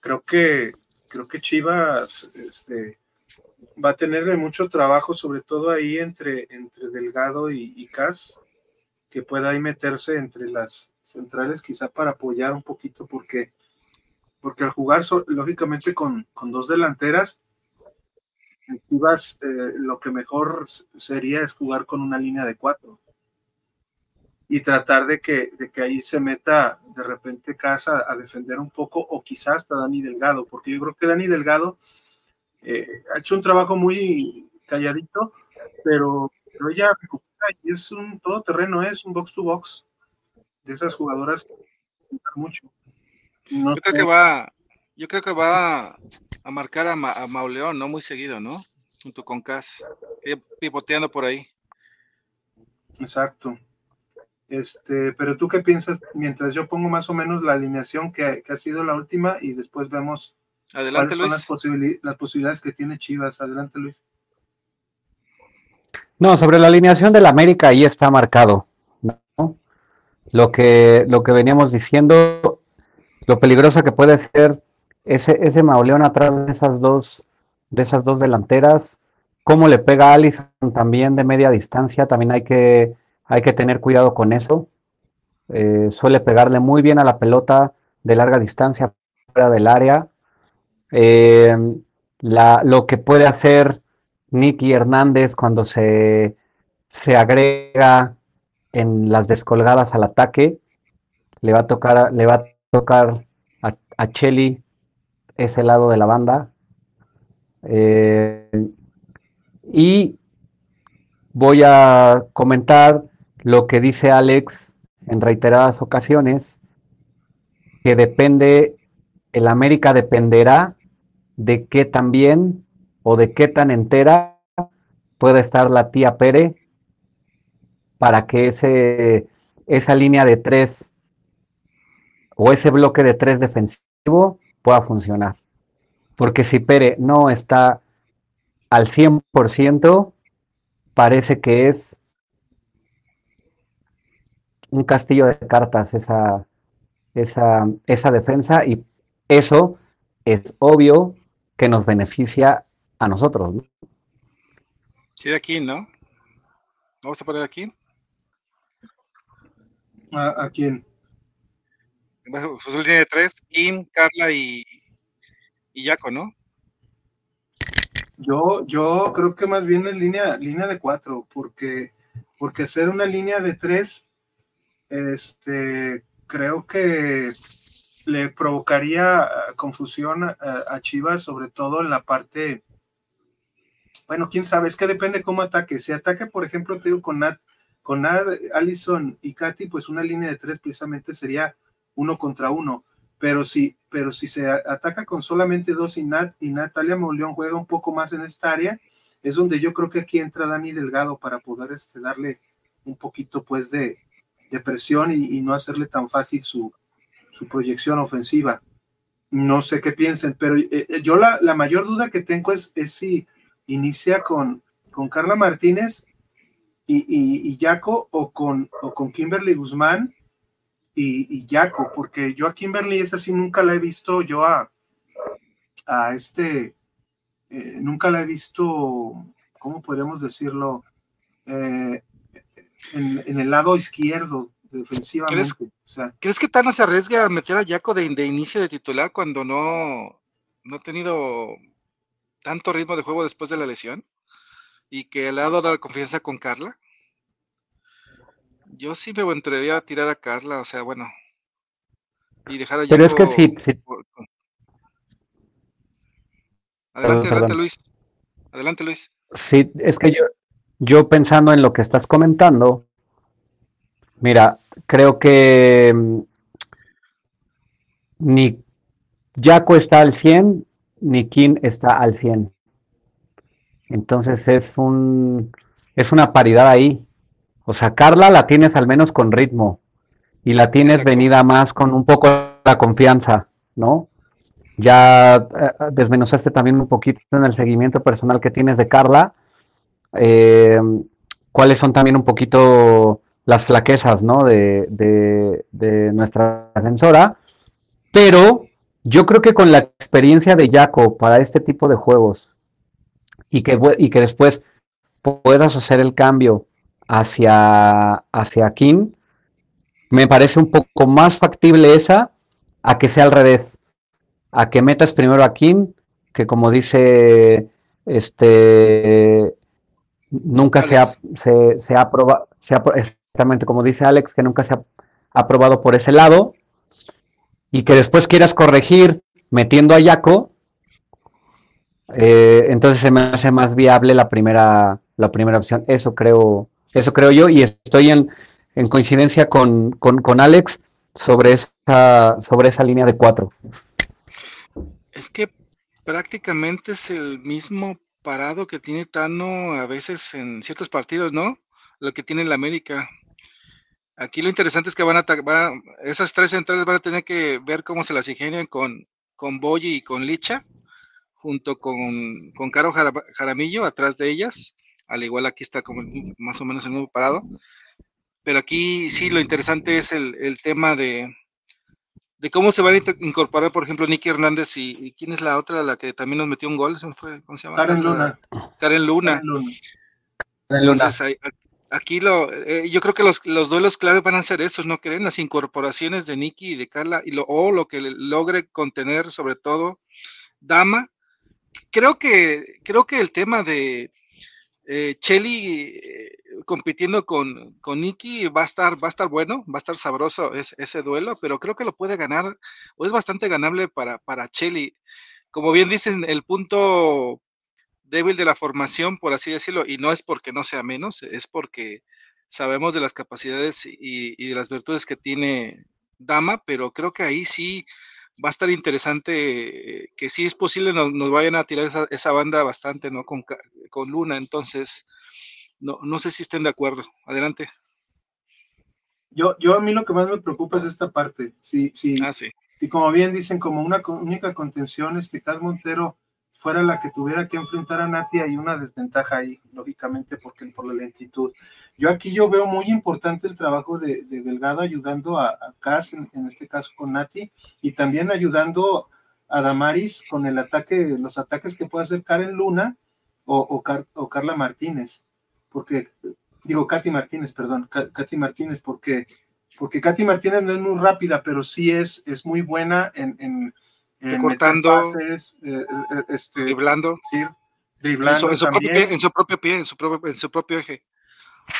creo que creo que Chivas este, va a tener mucho trabajo, sobre todo ahí entre, entre Delgado y, y Cas, que pueda ahí meterse entre las centrales, quizá para apoyar un poquito, porque porque al jugar lógicamente con, dos delanteras, eh, lo que mejor sería es jugar con una línea de cuatro y tratar de que, de que ahí se meta de repente Casa a defender un poco o quizás hasta Dani Delgado, porque yo creo que Dani Delgado eh, ha hecho un trabajo muy calladito, pero, pero ella y es un todoterreno, es un box to box de esas jugadoras que mucho yo creo que va, yo creo que va a marcar a, Mauleón, ¿no? Muy seguido, ¿no? Junto con Cas, pivoteando por ahí. Exacto. Este, pero tú qué piensas mientras yo pongo más o menos la alineación que, ha sido la última y después vemos Adelante, cuáles son Las, las posibilidades que tiene Chivas. Adelante, Luis. No, sobre la alineación del América ahí está marcado. ¿no? Lo que, lo que veníamos diciendo, lo peligroso que puede ser ese, ese Mauleón atrás de esas dos, de esas dos delanteras, cómo le pega a Allison también de media distancia, también hay que, hay que tener cuidado con eso. Eh, suele pegarle muy bien a la pelota de larga distancia fuera del área. Eh, la, lo que puede hacer Nicky Hernández cuando se, se agrega en las descolgadas al ataque, le va a tocar, le va a tocar a, Chelly ese lado de la banda. Eh, y voy a comentar lo que dice Alex en reiteradas ocasiones, que depende, el América dependerá de qué tan bien o de qué tan entera puede estar la tía Pere para que ese, esa línea de tres o ese bloque de tres defensivo pueda funcionar. Porque si Pere no está al 100%, parece que es un castillo de cartas esa, esa, esa defensa y eso es obvio que nos beneficia a nosotros. ¿no? Sí, de aquí, ¿no? Vamos a poner aquí. ¿A, a quién? su línea de tres, Kim, Carla y, y Jaco, ¿no? Yo, yo creo que más bien es línea, línea de cuatro, porque, porque hacer una línea de tres, este, creo que le provocaría ah, confusión a, Chivas, sobre todo en la parte, bueno, quién sabe, es que depende cómo ataque. Si ataque, por ejemplo, te digo, con Nat, con Nat, Allison y Katy, pues una línea de tres precisamente sería uno contra uno. Pero si, pero si se ataca con solamente dos y, Nat, y Natalia Molión juega un poco más en esta área, es donde yo creo que aquí entra Dani Delgado para poder este, darle un poquito pues de, presión y, no hacerle tan fácil su, su, proyección ofensiva. No sé qué piensen, pero eh, eh, yo la, la, mayor duda que tengo es, es si inicia con, con Carla Martínez y, y, Jaco o con, o con Kimberly Guzmán y, Jaco, porque yo a Kimberly es así, nunca la he visto, yo a, a este, eh, nunca la he visto, ¿cómo podríamos decirlo? En, el lado izquierdo, defensivamente. ¿Crees, o sea, ¿crees que Tano se arriesga a meter a Jaco de, de, inicio de titular cuando no, no ha tenido tanto ritmo de juego después de la lesión? ¿Y que le ha dado la confianza con Carla? Yo sí me atrevería a tirar a Carla, o sea, bueno. Y dejar a Pero es que sí, Adelante, adelante, Luis. Adelante, Luis. Sí, es que yo, yo pensando en lo que estás comentando, mira, creo que mm, ni Jaco está al 100, ni King está al 100. Entonces es un es una paridad ahí. O sea, Carla la tienes al menos con ritmo y la tienes venida más con un poco la confianza, ¿no? Ya eh, desmenuzaste también un poquito en el seguimiento personal que tienes de Carla. Eh, ¿Cuáles son también un poquito las flaquezas, ¿no? De, de, nuestra defensora. Pero yo creo que con la experiencia de Jaco para este tipo de juegos y que, y que después puedas hacer el cambio hacia, hacia King, me parece un poco más factible esa a que sea al revés, a que metas primero a Kim, que como dice este nunca se ha, se, se ha probado, exactamente como dice Alex, que nunca se ha aprobado por ese lado, y que después quieras corregir metiendo a Yaco, eh, entonces se me hace más viable la primera, la primera opción. Eso creo, eso creo yo, y estoy en, en coincidencia con, con, Alex sobre esa, sobre esa línea de cuatro. Es que prácticamente es el mismo parado que tiene Tano a veces en ciertos partidos, ¿no? Lo que tiene la América. Aquí lo interesante es que van a, van esas tres centrales van a tener que ver cómo se las ingenian con, con Boyi y con Licha, junto con, con Caro Jaramillo atrás de ellas. Al igual aquí está como más o menos el mismo parado. Pero aquí sí lo interesante es el, tema de, de cómo se van a incorporar, por ejemplo, Nicky Hernández y, quién es la otra, la que también nos metió un gol, ¿cómo se llama? Karen Luna. Karen Luna. Entonces, aquí lo, eh, yo creo que los, los, duelos clave van a ser esos, ¿no creen? Las incorporaciones de Nicky y de Carla, y lo, o lo que logre contener, sobre todo, Dama. Creo que, creo que el tema de, eh, Chelly eh, compitiendo con, con Nicky va a estar, va a estar bueno, va a estar sabroso ese duelo, pero creo que lo puede ganar, o es bastante ganable para, para Chelly. Como bien dicen, el punto débil de la formación, por así decirlo, y no es porque no sea menos, es porque sabemos de las capacidades y, de las virtudes que tiene Dama, pero creo que ahí sí va a estar interesante eh, que si es posible nos, vayan a tirar esa, banda bastante, ¿no? Con, con Luna, entonces, no, no, sé si estén de acuerdo. Adelante. Yo, yo a mí lo que más me preocupa es esta parte. Si, si, ah, sí. si como bien dicen, como una única contención, este Cas Montero fuera la que tuviera que enfrentar a Nati, hay una desventaja ahí, lógicamente, porque por la lentitud. Yo aquí yo veo muy importante el trabajo de, Delgado ayudando a, a Cas, en, este caso con Nati, y también ayudando a Damaris con el ataque, los ataques que puede hacer Karen Luna o, o, Carla Martínez, porque, digo, Katy Martínez, perdón, Katy Martínez, porque, porque Katy Martínez no es muy rápida, pero sí es, es muy buena en cortando, eh, eh, este, driblando, sí, driblando en, su, propio pie, en su propio pie, en su propio, en su propio eje.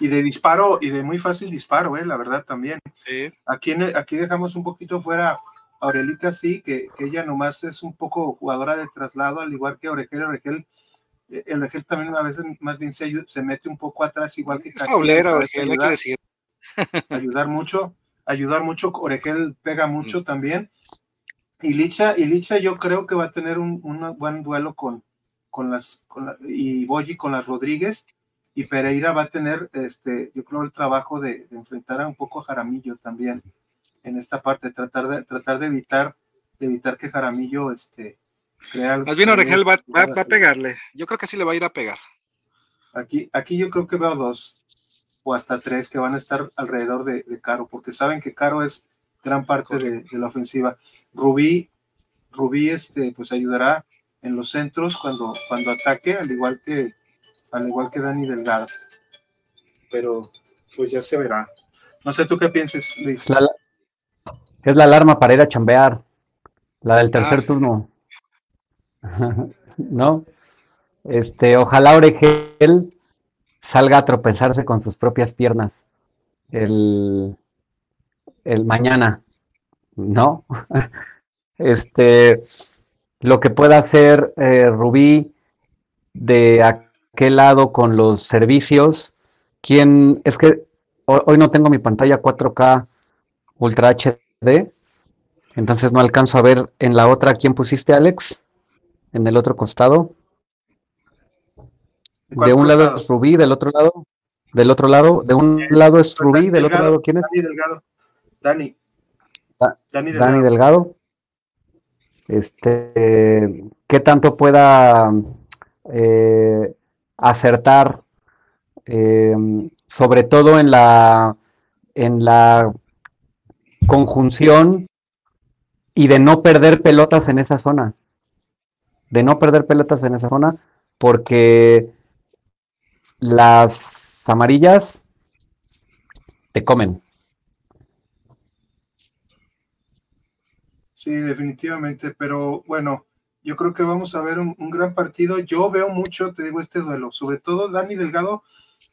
Y de disparo, y de muy fácil disparo, eh, la verdad también. Sí. Aquí, aquí dejamos un poquito fuera a Aurelita, sí, que, que, ella nomás es un poco jugadora de traslado, al igual que Oregel, eh, el Oregel también a veces más bien se, se mete un poco atrás, igual que Paulera, Oregel, hay que decir. Ayudar mucho, ayudar mucho, Oregel pega mucho mm. también y Licha, y Licha yo creo que va a tener un, buen duelo con, con las, con y Boyi con las Rodríguez, y Pereira va a tener, este, yo creo, el trabajo de, enfrentar a un poco a Jaramillo también en esta parte, tratar de, tratar de evitar, de evitar que Jaramillo, este, crea Más bien Oregel va, va, a pegarle, yo creo que sí le va a ir a pegar. Aquí, aquí yo creo que veo dos o hasta tres que van a estar alrededor de Caro, porque saben que Caro es gran parte de, la ofensiva. Rubí, Rubí este, pues ayudará en los centros cuando, cuando ataque, al igual que al igual que Dani Delgado. Pero pues ya se verá. No sé tú qué pienses, Luis. es la alarma para ir a chambear, la del tercer ah. turno. ¿No? Este, ojalá Oregel salga a tropezarse con sus propias piernas. El, el mañana, ¿no? Este, lo que pueda hacer eh, Rubí de aquel lado con los servicios, quien es que hoy no tengo mi pantalla 4K Ultra HD, entonces no alcanzo a ver en la otra quién pusiste, Alex, en el otro costado. De un lado es Rubí, del otro lado, del otro lado, de un lado es Rubí, del otro lado, ¿quién es? Dani Delgado. Dani. Dani Delgado. Dani Delgado. Este, ¿qué tanto pueda eh, acertar, eh, sobre todo en la, en la conjunción y de no perder pelotas en esa zona? De no perder pelotas en esa zona, porque las amarillas te comen. Sí, definitivamente, pero bueno, yo creo que vamos a ver un, gran partido. Yo veo mucho, te digo, este duelo, sobre todo Dani Delgado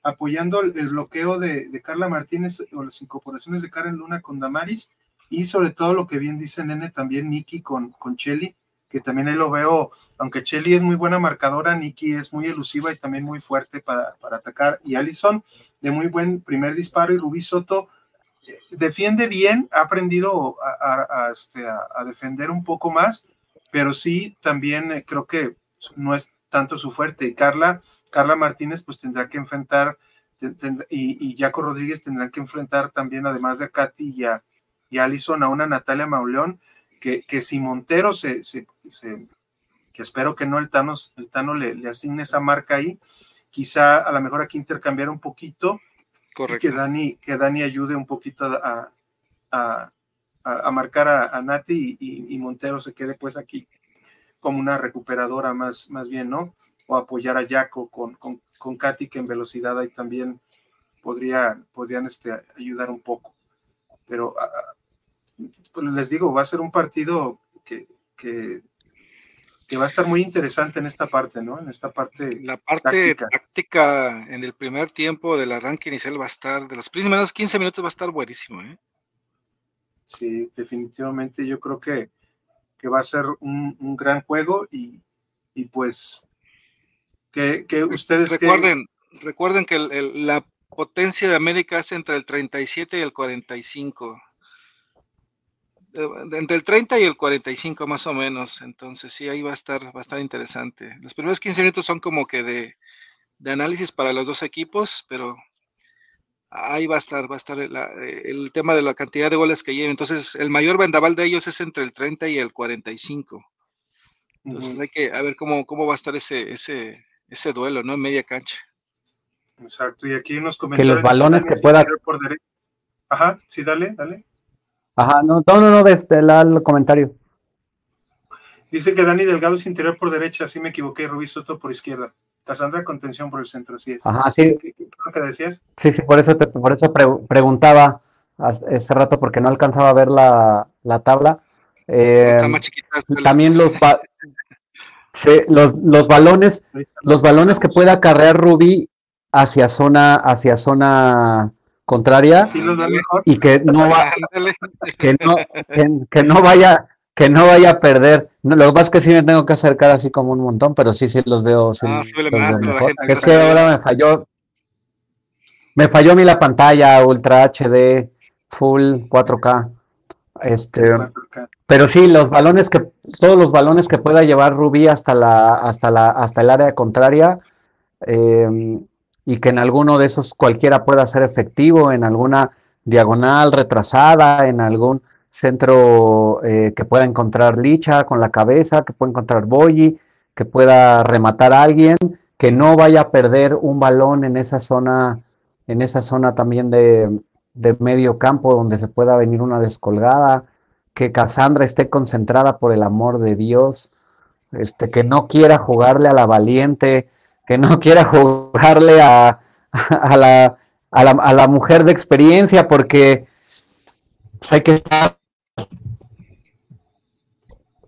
apoyando el, bloqueo de, Carla Martínez o las incorporaciones de Karen Luna con Damaris y sobre todo lo que bien dice Nene también Nicky con, con Chelly que también ahí lo veo, aunque Chelly es muy buena marcadora, Nikki es muy elusiva y también muy fuerte para, atacar, y Allison de muy buen primer disparo, y Rubí Soto eh, defiende bien, ha aprendido este, a, defender un poco más, pero sí también eh, creo que no es tanto su fuerte, y Carla, Carla Martínez pues tendrá que enfrentar, y, Jaco Rodríguez tendrán que enfrentar también, además de Katy y a, y Allison, a una Natalia Mauleón, que, si Montero se, que espero que no el Tano, el Tano le, asigne esa marca ahí, quizá a lo mejor aquí intercambiar un poquito, que Dani, que Dani ayude un poquito a, a, marcar a, Nati y, Montero se quede pues aquí como una recuperadora más, más bien, ¿no? O apoyar a Jaco con, con, con Katy, que en velocidad ahí también podría, podrían este, ayudar un poco. Pero les digo, va a ser un partido que, que, va a estar muy interesante en esta parte, ¿no? En esta parte. La parte táctica, en el primer tiempo del arranque inicial va a estar, de los primeros 15 minutos va a estar buenísimo, ¿eh? Sí, definitivamente yo creo que, que va a ser un, gran juego y, pues que, ustedes... Recuerden, recuerden que la potencia de América es entre el 37 y el 45 entre el 30 y el 45 más o menos, entonces sí, ahí va a estar, va a estar interesante. Los primeros 15 minutos son como que de, análisis para los dos equipos, pero ahí va a estar, va a estar el tema de la cantidad de goles que lleven. Entonces, el mayor vendaval de ellos es entre el 30 y el 45. Entonces, hay que ver cómo, cómo va a estar ese, ese, ese duelo, ¿no? En media cancha. Exacto, y aquí unos comentarios. Que los balones que pueda. Ajá, sí, dale, dale. Ajá, no, no, no, no desde el, comentario. Dice que Dani Delgado es interior por derecha, así me equivoqué, Rubí Soto por izquierda. Casandra contención por el centro, así es. Ajá, sí. ¿Qué, que decías? Sí, sí, por eso, por eso preguntaba hace rato porque no alcanzaba a ver la, la tabla. Eh, también los, los, los balones, los balones que pueda carrear Rubí hacia zona, hacia zona contraria y que no va que no, que, no vaya que no vaya a perder. Lo que pasa es que sí me tengo que acercar así como un montón pero sí sí los veo, ah, es que ahora me falló me falló a mí la pantalla ultra HD full 4K este pero sí los balones que todos los balones que pueda llevar Rubí hasta la hasta la hasta el área contraria eh, y que en alguno de esos cualquiera pueda ser efectivo, en alguna diagonal retrasada, en algún centro eh, que pueda encontrar Licha con la cabeza, que pueda encontrar Boyi, que pueda rematar a alguien, que no vaya a perder un balón en esa zona, en esa zona también de, de medio campo donde se pueda venir una descolgada, que Cassandra esté concentrada por el amor de Dios, este, que no quiera jugarle a la valiente, que no quiera jugarle a, a, la, a, la, a la mujer de experiencia porque pues, hay que estar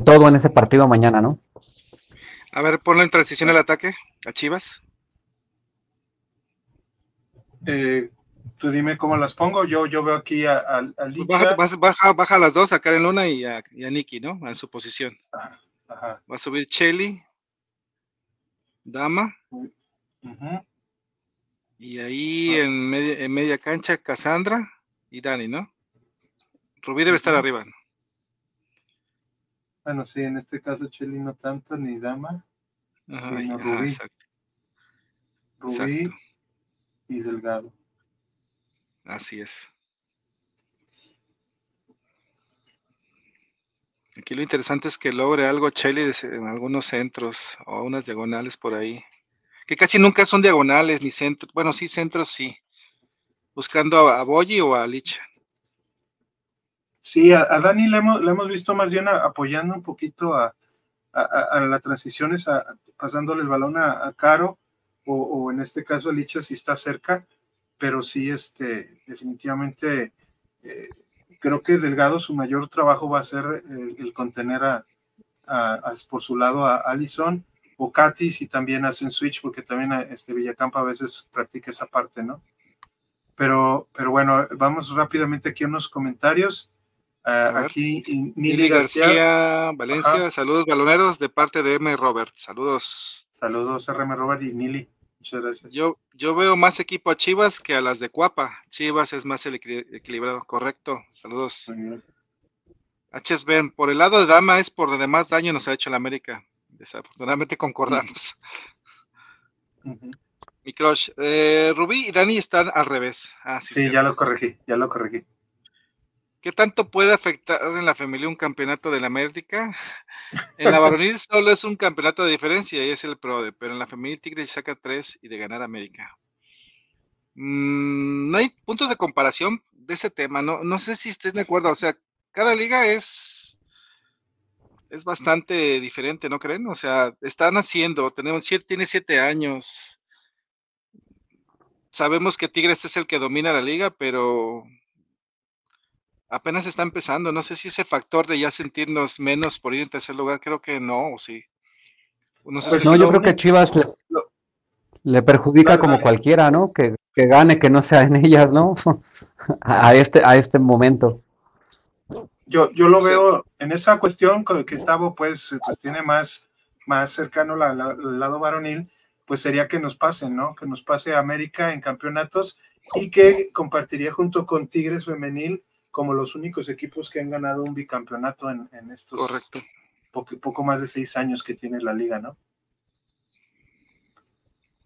todo en ese partido mañana, ¿no? A ver, ponlo en transición al ataque a Chivas. Eh, tú dime cómo las pongo. Yo, yo veo aquí a, a, baja, baja, las dos a Karen Luna y a, y a Nikki, ¿no? En su posición. Va a subir Chelly, Dama. Y ahí en, media, en media cancha, Cassandra y Dani, ¿no? Rubí debe estar arriba. ¿no? Bueno, sí, en este caso Cheli no tanto, ni Dama. Rubí. Rubí y Delgado. Así es. Aquí lo interesante es que logre algo Cheli en algunos centros o unas diagonales por ahí. Que casi nunca son diagonales ni centros. Bueno, sí, centros sí. Buscando a, Boyi o a Licha. Sí, a, Dani le hemos, le hemos, visto más bien apoyando un poquito a, las transiciones, pasándole el balón a, Caro o, en este caso a Licha si está cerca, pero sí, este, definitivamente eh, creo que Delgado su mayor trabajo va a ser el, contener a, por su lado a Allison Katy si también hacen switch, porque también este Villacampa a veces practica esa parte, ¿no? Pero, pero bueno, vamos rápidamente aquí a unos comentarios. Uh, aquí Nili García, Valencia, saludos baloneros de parte de M. Robert, saludos. Saludos RM Robert y Nili. Muchas gracias. Yo, yo veo más equipo a Chivas que a las de Cuapa. Chivas es más equilibrado, correcto. Saludos. HSB, por el lado de Dama es por donde más daño nos ha hecho la América. Desafortunadamente concordamos. Mi crush. Eh, Rubí y Dani están al revés. Ah, sí, ya lo corregí, ya lo corregí. ¿Qué tanto puede afectar en la familia un campeonato de la América? En la varonil solo es un campeonato de diferencia y es el PRODE, pero en la femenil Tigres saca tres y de ganar América. Mm, no hay puntos de comparación de ese tema, no, no sé si estés de acuerdo, o sea, cada liga es, es bastante diferente, ¿no creen? O sea, están haciendo, tenemos siete, tiene siete años. Sabemos que Tigres es el que domina la liga, pero apenas está empezando. No sé si ese factor de ya sentirnos menos por ir en tercer lugar, creo que no, o sí. No, pues no yo creo que Chivas le, perjudica como cualquiera, ¿no? Que, gane, que no sea en ellas, ¿no? a, este, a este momento. Yo, yo lo veo en esa cuestión con que Tavo pues, pues tiene más, más cercano el lado varonil, pues sería que nos pasen, ¿no? Que nos pase América en campeonatos y que compartiría junto con Tigres Femenil como los únicos equipos que han ganado un bicampeonato en, estos Correcto. Poco, más de seis años que tiene la liga, ¿no?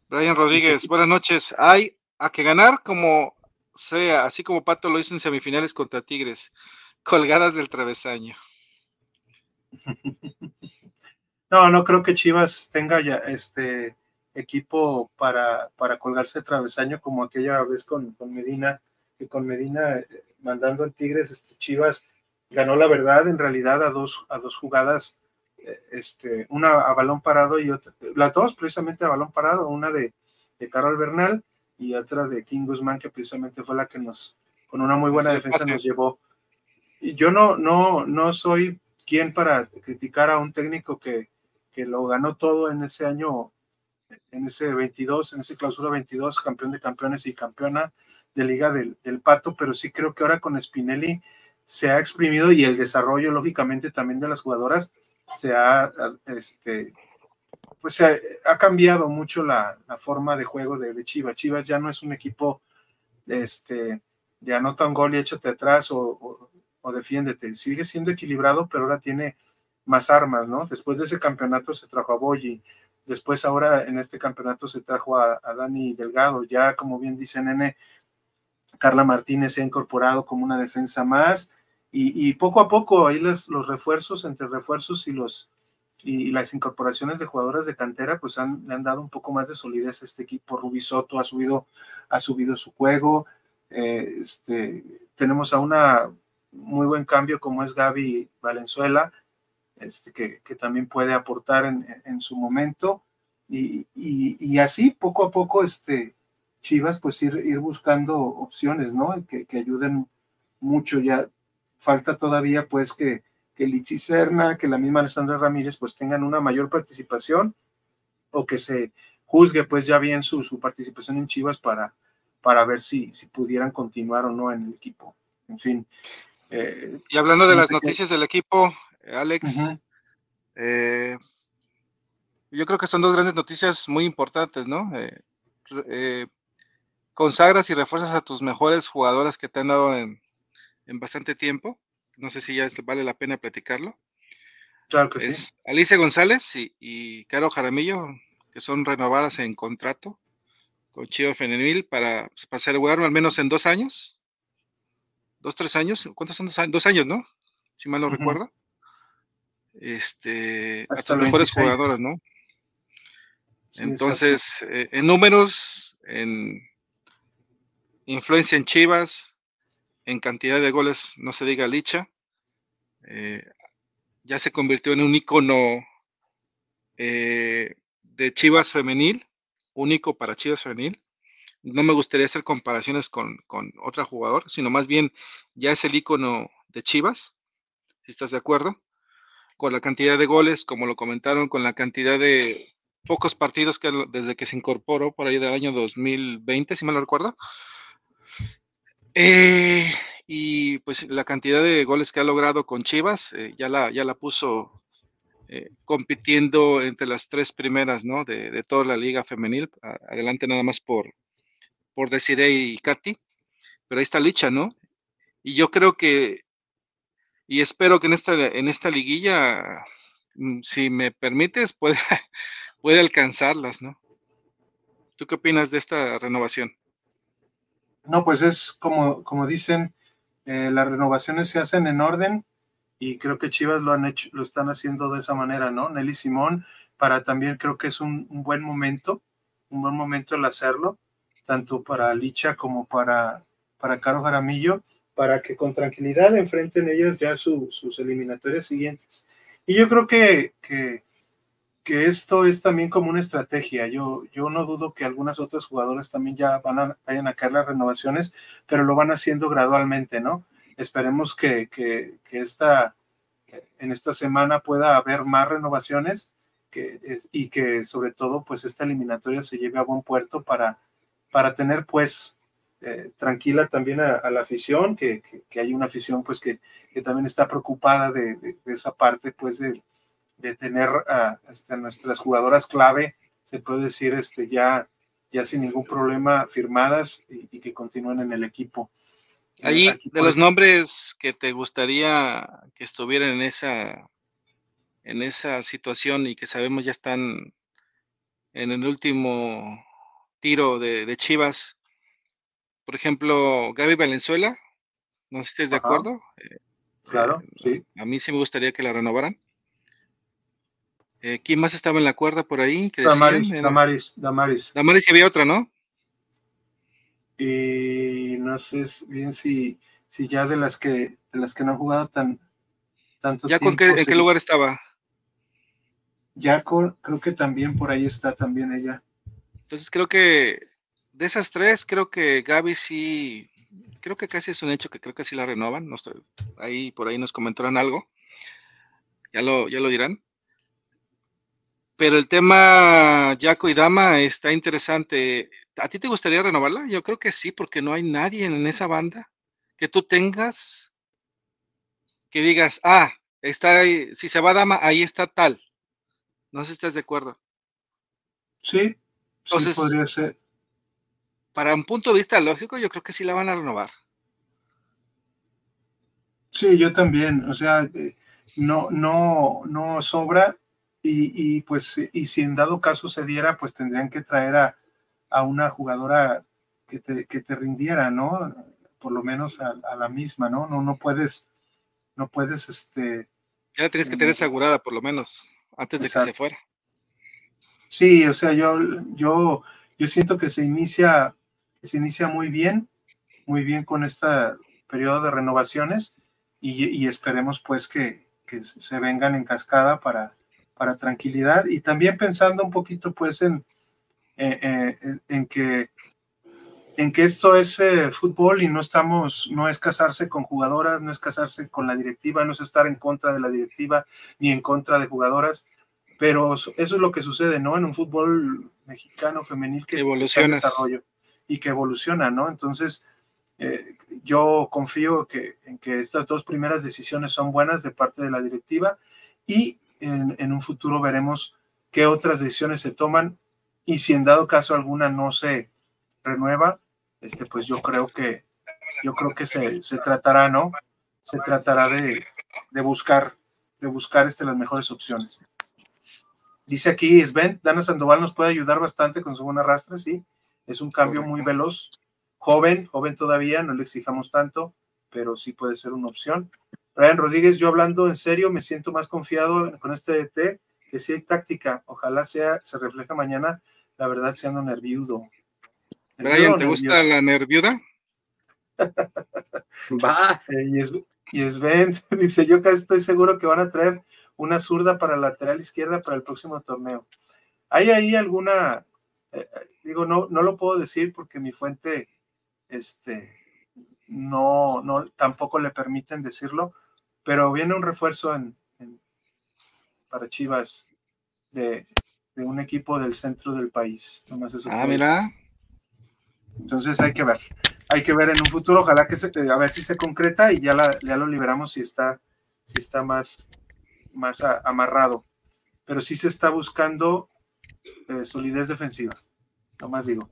Brian Rodríguez, buenas noches. Hay a que ganar como sea, así como Pato lo hizo en semifinales contra Tigres, colgadas del travesaño. No, no creo que Chivas tenga ya este equipo para, para colgarse de travesaño como aquella vez con, con Medina, que con Medina eh, mandando en Tigres, este, Chivas ganó la verdad en realidad a dos, a dos jugadas, eh, este, una a balón parado y otra, las dos precisamente a balón parado, una de, de Carol Bernal y otra de King Guzmán, que precisamente fue la que nos, con una muy buena defensa, nos llevó. Yo no, no, no soy quien para criticar a un técnico que, que lo ganó todo en ese año, en ese 22, en ese clausura 22, campeón de campeones y campeona de Liga del, Pato, pero sí creo que ahora con Spinelli se ha exprimido y el desarrollo, lógicamente, también de las jugadoras se ha, este, pues se ha, cambiado mucho la, forma de juego de, Chivas. Chivas ya no es un equipo, este, de anota un gol y échate atrás o, defiéndete. Sigue siendo equilibrado, pero ahora tiene más armas, ¿no? Después de ese campeonato se trajo a Boyi, después ahora en este campeonato se trajo a, Dani Delgado, ya como bien dice Nene, Carla Martínez se ha incorporado como una defensa más y, poco a poco ahí los refuerzos, entre refuerzos y los y las incorporaciones de jugadoras de cantera pues han, le han dado un poco más de solidez a este equipo. Rubisoto ha subido, ha subido su juego. Eh, este, tenemos a una muy buen cambio como es Gaby Valenzuela, este, que, también puede aportar en, su momento. Y, y, así poco a poco este, Chivas, pues ir, ir buscando opciones, ¿no? Que, ayuden mucho. Ya falta todavía, pues, que, que Lichi Serna, que la misma Alessandra Ramírez, pues tengan una mayor participación o que se juzgue, pues, ya bien su, su participación en Chivas para, para ver si, si pudieran continuar o no en el equipo. En fin. Eh, y hablando de las noticias del equipo, eh, Alex, eh, yo creo que son dos grandes noticias muy importantes, ¿no? consagras y refuerzas a tus mejores jugadoras que te han dado en, bastante tiempo. No sé si ya vale la pena platicarlo. Claro que es Alicia González y, Caro Jaramillo, que son renovadas en contrato con Chivas Femenil para, pues, para al menos en dos años. Dos, tres años. ¿Cuántos son dos años? Dos años, ¿no? Si mal no recuerdo. Este, a tus mejores jugadoras, ¿no? Entonces, eh, en números, en influencia en Chivas, en cantidad de goles, no se diga Licha, eh, ya se convirtió en un icono eh, de Chivas femenil, único para Chivas femenil. No me gustaría hacer comparaciones con, con otro jugador, sino más bien ya es el icono de Chivas, si estás de acuerdo, con la cantidad de goles, como lo comentaron, con la cantidad de pocos partidos que desde que se incorporó por ahí del año 2020, si me lo recuerdo. Eh, y pues la cantidad de goles que ha logrado con Chivas eh, ya, la, ya la puso eh, compitiendo entre las tres primeras ¿no? de, toda la liga femenil. Adelante nada más por, por Desiree y Katy. Pero ahí está Licha, ¿no? Y yo creo que, y espero que en esta, en esta liguilla, mm, si me permites, puede alcanzarlas, ¿no? ¿Tú qué opinas de esta renovación? No, pues es como, como dicen, eh, las renovaciones se hacen en orden y creo que Chivas lo han hecho, lo están haciendo de esa manera, ¿no? Nelly Simón, para también creo que es un, buen momento, un buen momento el hacerlo, tanto para Licha como para, para Caro Jaramillo, para que con tranquilidad enfrenten ellas ya sus eliminatorias siguientes. Y yo creo que, que esto es también como una estrategia. Yo, yo no dudo que algunas otras jugadoras también ya van a, vayan a caer las renovaciones, pero lo van haciendo gradualmente, ¿no? Esperemos que, que, que esta, en esta semana pueda haber más renovaciones que, y que sobre todo pues esta eliminatoria se lleve a buen puerto para, para tener pues eh, tranquila también a, la afición, que, que, hay una afición pues que, también está preocupada de, de, de esa parte pues de, de tener a este, nuestras jugadoras clave, se puede decir, este, ya, ya sin ningún problema firmadas y, que continúen en el equipo. Ahí, de los nombres que te gustaría que estuvieran en esa, en esa situación y que sabemos ya están en el último tiro de, Chivas, por ejemplo, Gaby Valenzuela, no sé si estés de acuerdo. Eh, claro, eh, sí. A mí sí me gustaría que la renovaran. Eh, ¿Quién más estaba en la cuerda por ahí? Que Damaris, Damaris, Damaris. Damaris y había otra, ¿no? Y no sé bien si, si ya de las que de las que no han jugado tan tanto ¿Ya con qué, en qué lugar estaba? Ya creo que también por ahí está también ella. Entonces creo que de esas tres, creo que Gaby sí, creo que casi es un hecho que creo que sí la renovan. No estoy, ahí por ahí nos comentaron algo. Ya lo, ya lo dirán. Pero el tema Jaco y Dama está interesante. ¿A ti te gustaría renovarla? Yo creo que sí, porque no hay nadie en esa banda que tú tengas que digas, ah, está ahí, si se va Dama, ahí está tal. No sé si estás de acuerdo. Sí, Entonces, podría ser. Para un punto de vista lógico, yo creo que sí la van a renovar. Sí, yo también. O sea, eh, no, no, no sobra y, pues, y si en dado caso se diera, pues tendrían que traer a, una jugadora que te, que te, rindiera, ¿no? Por lo menos a, la misma, ¿no? No, no puedes, no puedes, este... Ya la tienes que tener eh, asegurada, por lo menos, antes de que se fuera. Sí, o sea, yo, yo, yo siento que se inicia, se inicia muy bien, muy bien con este periodo de renovaciones y, y esperemos pues que, que se vengan en cascada para, para tranquilidad. Y también pensando un poquito pues en, eh, eh, en que en que esto es eh, fútbol y no estamos, no es casarse con jugadoras, no es casarse con la directiva, no es estar en contra de la directiva ni en contra de jugadoras, pero eso es lo que sucede, ¿no? En un fútbol mexicano femenil que evoluciona desarrollo y que evoluciona, ¿no? Entonces, yo confío que, en que estas dos primeras decisiones son buenas de parte de la directiva y en, un futuro veremos qué otras decisiones se toman y si en dado caso alguna no se renueva, este, pues yo creo que, yo creo que se, se tratará, ¿no? Se tratará de, de buscar, de buscar este, las mejores opciones. Dice aquí Sven, Dana Sandoval nos puede ayudar bastante con su buena arrastre, sí. Es un cambio muy veloz, joven, joven todavía, no le exijamos tanto, pero sí puede ser una opción. Brian Rodríguez, yo hablando en serio, me siento más confiado con este DT, que si hay táctica, ojalá sea, se refleja mañana, la verdad, siendo nerviudo. Brian, ¿te gusta la nerviuda? Va. Eh, y, es, Ben, dice, yo casi estoy seguro que van a traer una zurda para lateral izquierda para el próximo torneo. ¿Hay ahí alguna, eh, eh, digo, no, no lo puedo decir porque mi fuente, este, no, no, tampoco le permiten decirlo, pero viene un refuerzo en, para Chivas de, un equipo del centro del país. ah, mira. Entonces hay que ver, hay que ver en un futuro, ojalá que se, a ver si se concreta y ya, la, ya lo liberamos si está, si está más, más amarrado. Pero sí se está buscando eh, solidez defensiva, no más digo.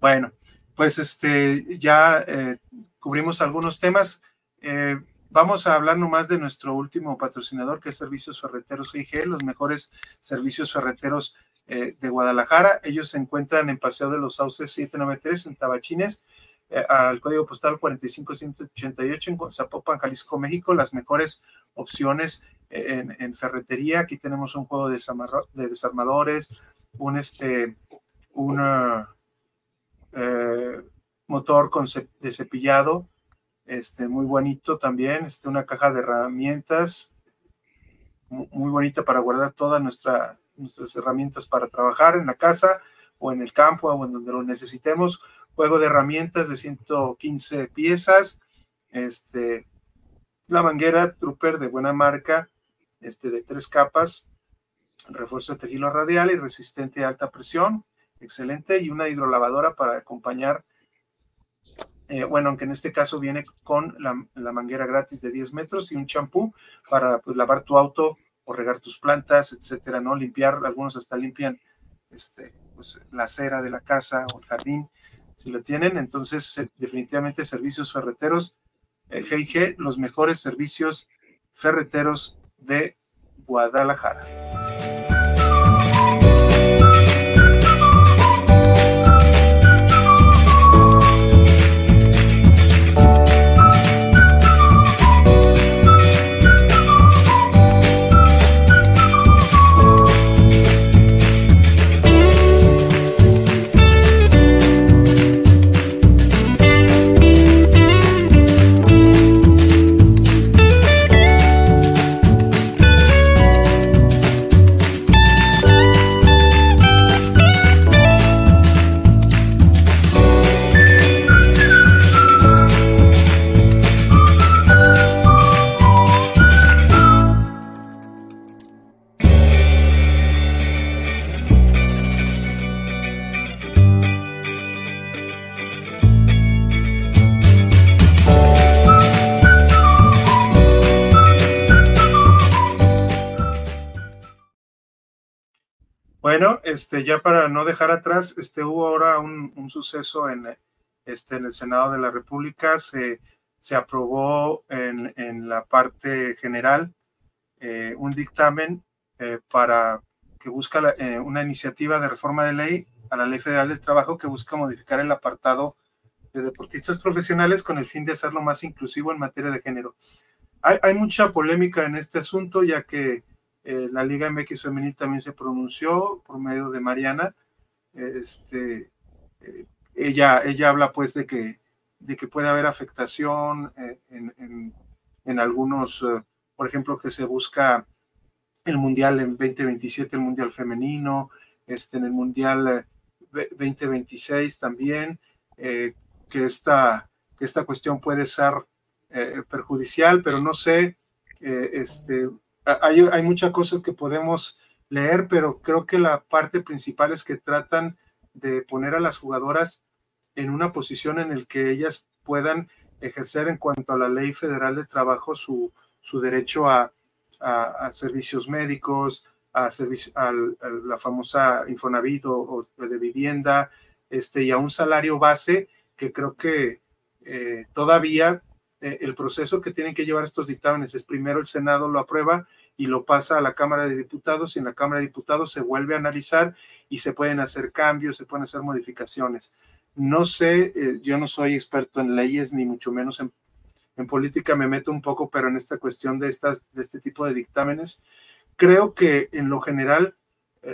Bueno, pues este, ya eh, cubrimos algunos temas. Eh, vamos a hablar nomás de nuestro último patrocinador, que es Servicios Ferreteros IG, los mejores servicios ferreteros de Guadalajara. Ellos se encuentran en Paseo de los Sauces 793 en Tabachines, al código postal 45188 en Zapopan, Jalisco, México. Las mejores opciones en, ferretería. Aquí tenemos un juego de, de desarmadores, un este, una eh, motor con de cepillado, este, muy bonito también, este, una caja de herramientas, muy bonita para guardar todas nuestra, nuestras herramientas para trabajar en la casa o en el campo o en donde lo necesitemos. Juego de herramientas de 115 piezas, este, la manguera Trooper de buena marca, este, de tres capas, refuerzo de tejido radial y resistente a alta presión, excelente, y una hidrolavadora para acompañar, eh, bueno, aunque en este caso viene con la, manguera gratis de 10 metros y un champú para pues, lavar tu auto o regar tus plantas, etcétera, ¿no? Limpiar, algunos hasta limpian este, pues, la acera de la casa o el jardín, si lo tienen, entonces eh, definitivamente servicios ferreteros, GIG, eh, los mejores servicios ferreteros de Guadalajara. Este, ya para no dejar atrás, este, hubo ahora un, suceso en, este, en el Senado de la República, se, se aprobó en, en, la parte general eh, un dictamen eh, para que busca eh, una iniciativa de reforma de ley a la Ley Federal del Trabajo que busca modificar el apartado de deportistas profesionales con el fin de hacerlo más inclusivo en materia de género. Hay, hay mucha polémica en este asunto, ya que eh, la Liga MX Femenil también se pronunció por medio de Mariana. Este, eh, ella, ella habla pues de que, de que puede haber afectación eh, en, en, algunos, por ejemplo, que se busca el Mundial en 2027, el Mundial femenino, este, en el Mundial 2026 también, que, esta, que esta cuestión puede ser perjudicial, pero no sé, este, hay, muchas cosas que podemos leer, pero creo que la parte principal es que tratan de poner a las jugadoras en una posición en la que ellas puedan ejercer en cuanto a la ley federal de trabajo su, su derecho a, servicios médicos, a, servicio, la famosa Infonavit o, de vivienda, este, y a un salario base que creo que eh, todavía eh, el proceso que tienen que llevar estos dictámenes es primero el Senado lo aprueba y lo pasa a la Cámara de Diputados y en la Cámara de Diputados se vuelve a analizar y se pueden hacer cambios, se pueden hacer modificaciones. No sé, eh, yo no soy experto en leyes ni mucho menos en, política, me meto un poco, pero en esta cuestión de, estas, de este tipo de dictámenes, creo que en lo general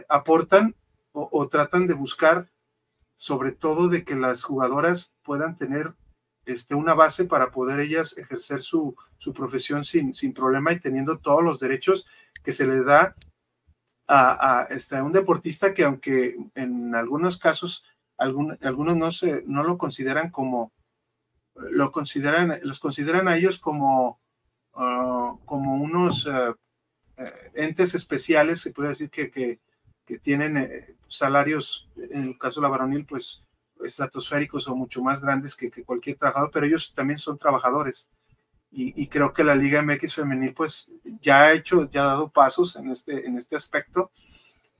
aportan o tratan de buscar sobre todo de que las jugadoras puedan tener este, una base para poder ellas ejercer su, su profesión sin, sin, problema y teniendo todos los derechos que se le da a, a, este, un deportista que aunque en algunos casos algunos no, se, no lo consideran como, lo consideran, los consideran a ellos como, uh, como unos uh, entes especiales, se puede decir que, que, que tienen eh, salarios, en el caso de la varonil, pues estratosféricos o mucho más grandes que, cualquier trabajador, pero ellos también son trabajadores. Y, creo que la Liga MX femenil pues ya ha hecho, ya ha dado pasos en este, en este aspecto,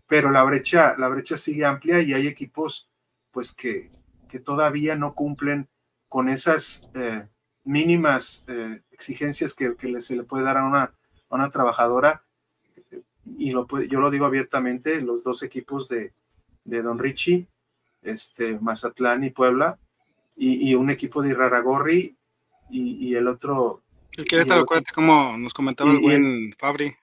pero la brecha, la brecha sigue amplia y hay equipos pues que, que todavía no cumplen con esas eh, mínimas eh, exigencias que, se le puede dar a una, a una trabajadora y lo, yo lo digo abiertamente, los dos equipos de, de Don Richie, este, Mazatlán y Puebla, y, un equipo de Iraragorri y, y el otro... El Querétaro, acuérdate cómo nos comentaba el buen Fabri.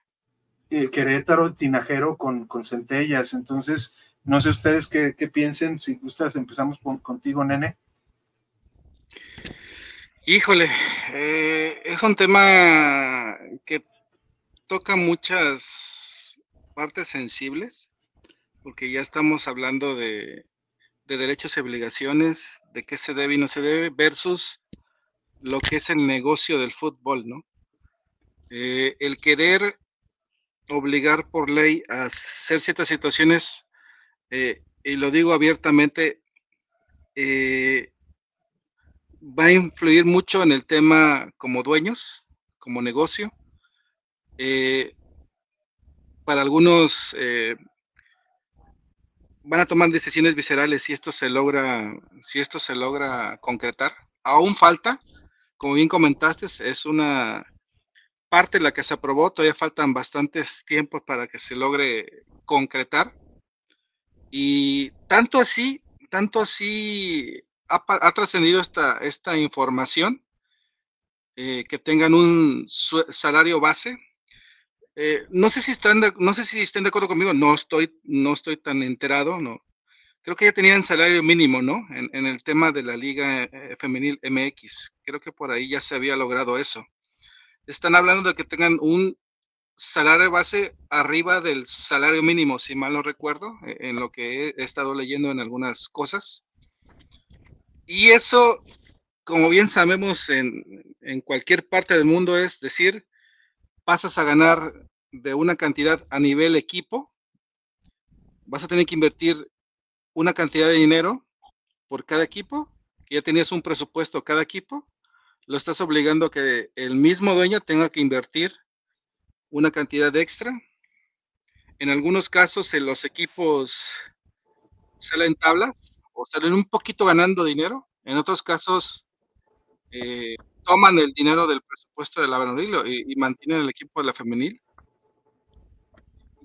El Querétaro, Tinajero con, con centellas, entonces no sé ustedes qué, qué piensen, si gustas empezamos contigo, nene. Híjole, eh, es un tema que toca muchas partes sensibles, porque ya estamos hablando de, derechos y obligaciones, de qué se debe y no se debe, versus lo que es el negocio del fútbol, ¿no? Eh, el querer obligar por ley a hacer ciertas situaciones, eh, y lo digo abiertamente, eh, va a influir mucho en el tema como dueños, como negocio, para algunos van a tomar decisiones viscerales si esto se logra, si esto se logra concretar. Aún falta, como bien comentaste, es una parte la que se aprobó, todavía faltan bastantes tiempos para que se logre concretar. Y tanto así, tanto así ha, trascendido esta, esta información, eh, que tengan un salario base eh, no sé si están no sé si estén de acuerdo conmigo, no estoy, no estoy tan enterado, no. Creo que ya tenían salario mínimo, ¿no? En, el tema de la Liga eh, Femenil MX. Creo que por ahí ya se había logrado eso. Están hablando de que tengan un salario base arriba del salario mínimo, si mal no recuerdo, e, en lo que he, estado leyendo en algunas cosas. Y eso, como bien sabemos, en, en cualquier parte del mundo es decir, pasas a ganar de una cantidad a nivel equipo, vas a tener que invertir una cantidad de dinero por cada equipo, ya tenías un presupuesto cada equipo, lo estás obligando a que el mismo dueño tenga que invertir una cantidad extra. En algunos casos, en los equipos salen tablas o salen un poquito ganando dinero. En otros casos, eh, toman el dinero del presupuesto de la varonil y, mantienen el equipo de la femenil.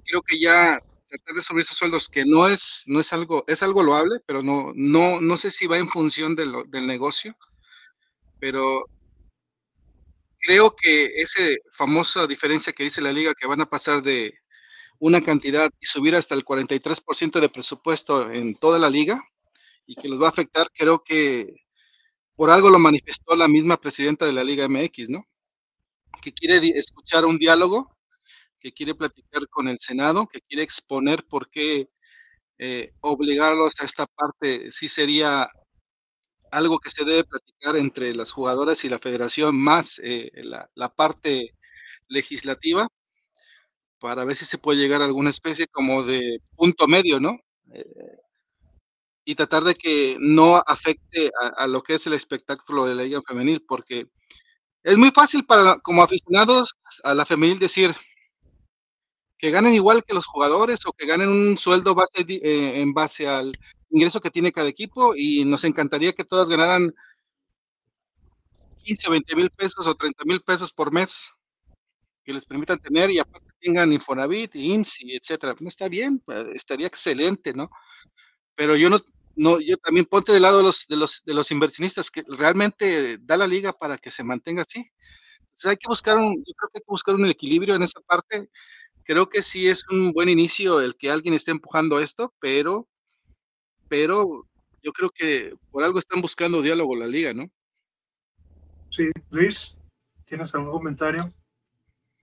Creo que ya tratar de subir esos sueldos, que no es, no es algo, es algo loable, pero no, no, no sé si va en función del negocio, pero creo que esa famosa diferencia que dice la liga, que van a pasar de una cantidad y subir hasta el 43% de presupuesto en toda la liga y que los va a afectar, creo que por algo lo manifestó la misma presidenta de la Liga MX, ¿no? Que quiere escuchar un diálogo, que quiere platicar con el Senado, que quiere exponer por qué eh, obligarlos a esta parte sí sería algo que se debe platicar entre las jugadoras y la federación, más eh, la, parte legislativa, para ver si se puede llegar a alguna especie como de punto medio, ¿no? Eh, y tratar de que no afecte a, lo que es el espectáculo de la liga femenil, porque es muy fácil para como aficionados a la femenil decir que ganen igual que los jugadores o que ganen un sueldo base, eh, en base al ingreso que tiene cada equipo y nos encantaría que todas ganaran 15 o 20 mil pesos o 30 mil pesos por mes que les permitan tener y aparte tengan Infonavit, IMSS, etcétera. No está bien, pues, estaría excelente, ¿no? Pero yo no, no, yo también ponte del lado de los, de los, de los inversionistas que realmente da la liga para que se mantenga así. Entonces hay que buscar un, yo creo que hay que buscar un equilibrio en esa parte. Creo que sí es un buen inicio el que alguien esté empujando esto, pero, pero yo creo que por algo están buscando diálogo la liga, ¿no? Sí, Luis, ¿tienes algún comentario?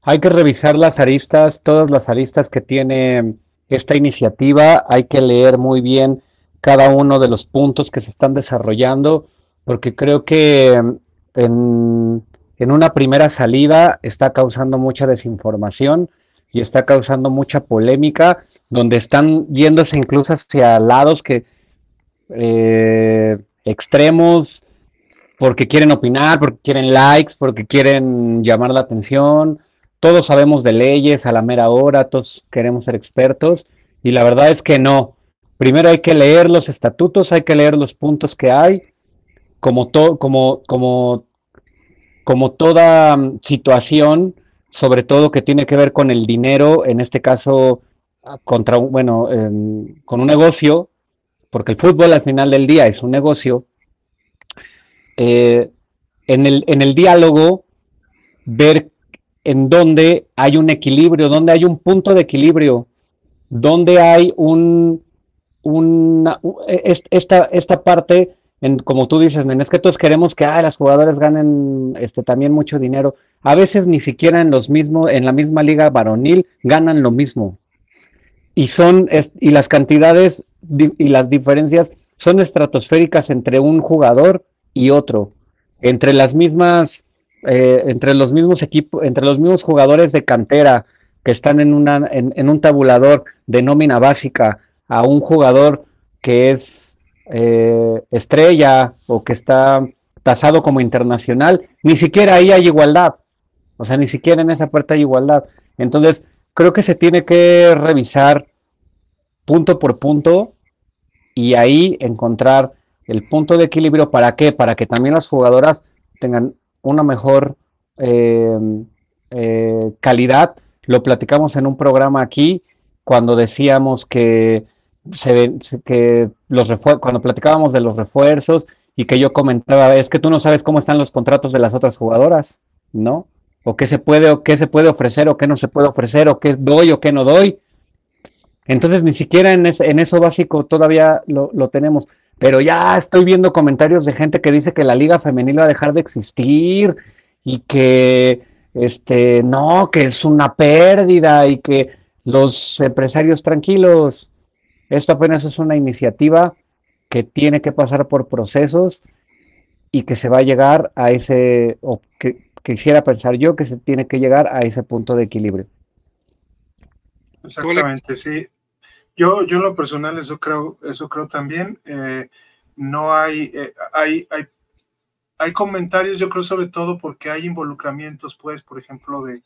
Hay que revisar las aristas, todas las aristas que tiene esta iniciativa, hay que leer muy bien cada uno de los puntos que se están desarrollando, porque creo que en, en una primera salida está causando mucha desinformación y está causando mucha polémica, donde están yéndose incluso hacia lados que eh, extremos, porque quieren opinar, porque quieren likes, porque quieren llamar la atención. Todos sabemos de leyes a la mera hora, todos queremos ser expertos y la verdad es que no. Primero hay que leer los estatutos, hay que leer los puntos que hay, como, como, como, como toda mm, situación, sobre todo que tiene que ver con el dinero, en este caso contra bueno, con un negocio, porque el fútbol al final del día es un negocio, eh, en, el, en el diálogo ver en dónde hay un equilibrio, dónde hay un punto de equilibrio, dónde hay un, una, esta, esta parte, en, como tú dices, es que todos queremos que ah, las jugadores ganen este, también mucho dinero. A veces ni siquiera en los mismos, en la misma liga varonil ganan lo mismo. Y son, y las cantidades y las diferencias son estratosféricas entre un jugador y otro, entre las mismas, eh, entre los mismos equipos, entre los mismos jugadores de cantera que están en, una, en, un tabulador de nómina básica a un jugador que es eh, estrella o que está tasado como internacional, ni siquiera ahí hay igualdad. O sea, ni siquiera en esa puerta hay igualdad. Entonces, creo que se tiene que revisar punto por punto y ahí encontrar el punto de equilibrio, ¿para qué? Para que también las jugadoras tengan una mejor eh, eh, calidad. Lo platicamos en un programa aquí cuando decíamos que se que los cuando platicábamos de los refuerzos y que yo comentaba es que tú no sabes cómo están los contratos de las otras jugadoras, ¿no? O qué se puede o qué se puede ofrecer o qué no se puede ofrecer o qué doy o qué no doy. Entonces ni siquiera en, en eso básico todavía lo, lo tenemos pero ya estoy viendo comentarios de gente que dice que la liga femenil va a dejar de existir y que este no, que es una pérdida y que los empresarios tranquilos, esto apenas es una iniciativa que tiene que pasar por procesos y que se va a llegar a ese, o que quisiera pensar yo que se tiene que llegar a ese punto de equilibrio. Exactamente, sí. Yo, yo en lo personal eso creo, eso creo también. Eh, no hay, eh, hay, hay, hay, comentarios, yo creo sobre todo porque hay involucramientos, pues, por ejemplo, de,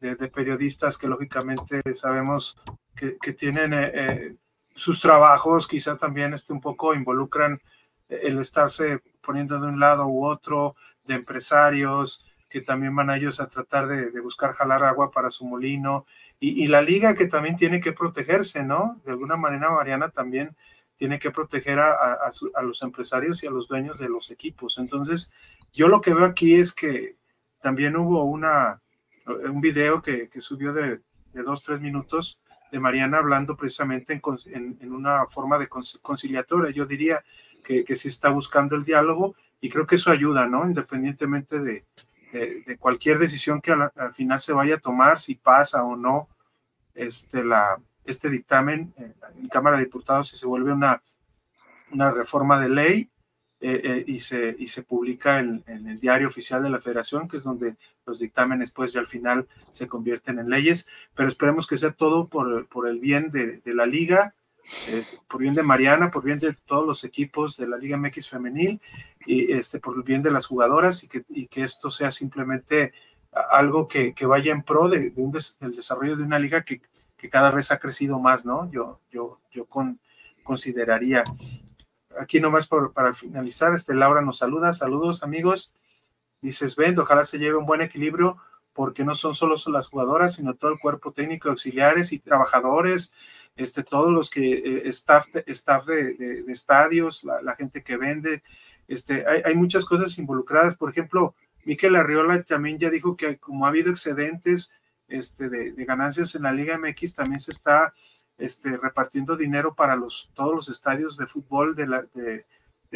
de, periodistas que lógicamente sabemos que, que tienen eh, sus trabajos, quizá también este, un poco involucran el estarse poniendo de un lado u otro, de empresarios que también van a ellos a tratar de, de buscar jalar agua para su molino y, la liga que también tiene que protegerse, ¿no? De alguna manera, Mariana también tiene que proteger a, los empresarios y a los dueños de los equipos. Entonces, yo lo que veo aquí es que también hubo una, un video que, subió de, dos, tres minutos de Mariana hablando precisamente en, una forma de conciliatoria. Yo diría que, que sí está buscando el diálogo y creo que eso ayuda, ¿no? Independientemente de, de, cualquier decisión que al, final se vaya a tomar, si pasa o no este, la, este dictamen en Cámara de Diputados, si se vuelve una, una reforma de ley eh, eh, y, se, y se publica en, el diario oficial de la Federación, que es donde los dictámenes pues ya al final se convierten en leyes, pero esperemos que sea todo por, por el bien de, de la liga, por bien de Mariana, por bien de todos los equipos de la Liga MX femenil y este, por el bien de las jugadoras y que, y que esto sea simplemente algo que, que vaya en pro de, un del desarrollo de una liga que, que, cada vez ha crecido más, ¿no? Yo, yo, yo con, consideraría. Aquí nomás para finalizar, este Laura nos saluda, saludos amigos. Dices, ven, ojalá se lleve un buen equilibrio porque no son solo las jugadoras, sino todo el cuerpo técnico, auxiliares y trabajadores, este, todos los que, eh, staff, de, staff de, estadios, la, gente que vende, este, hay, muchas cosas involucradas. Por ejemplo, Miquel Arriola también ya dijo que como ha habido excedentes este, de, ganancias en la Liga MX, también se está este, repartiendo dinero para los, todos los estadios de fútbol de,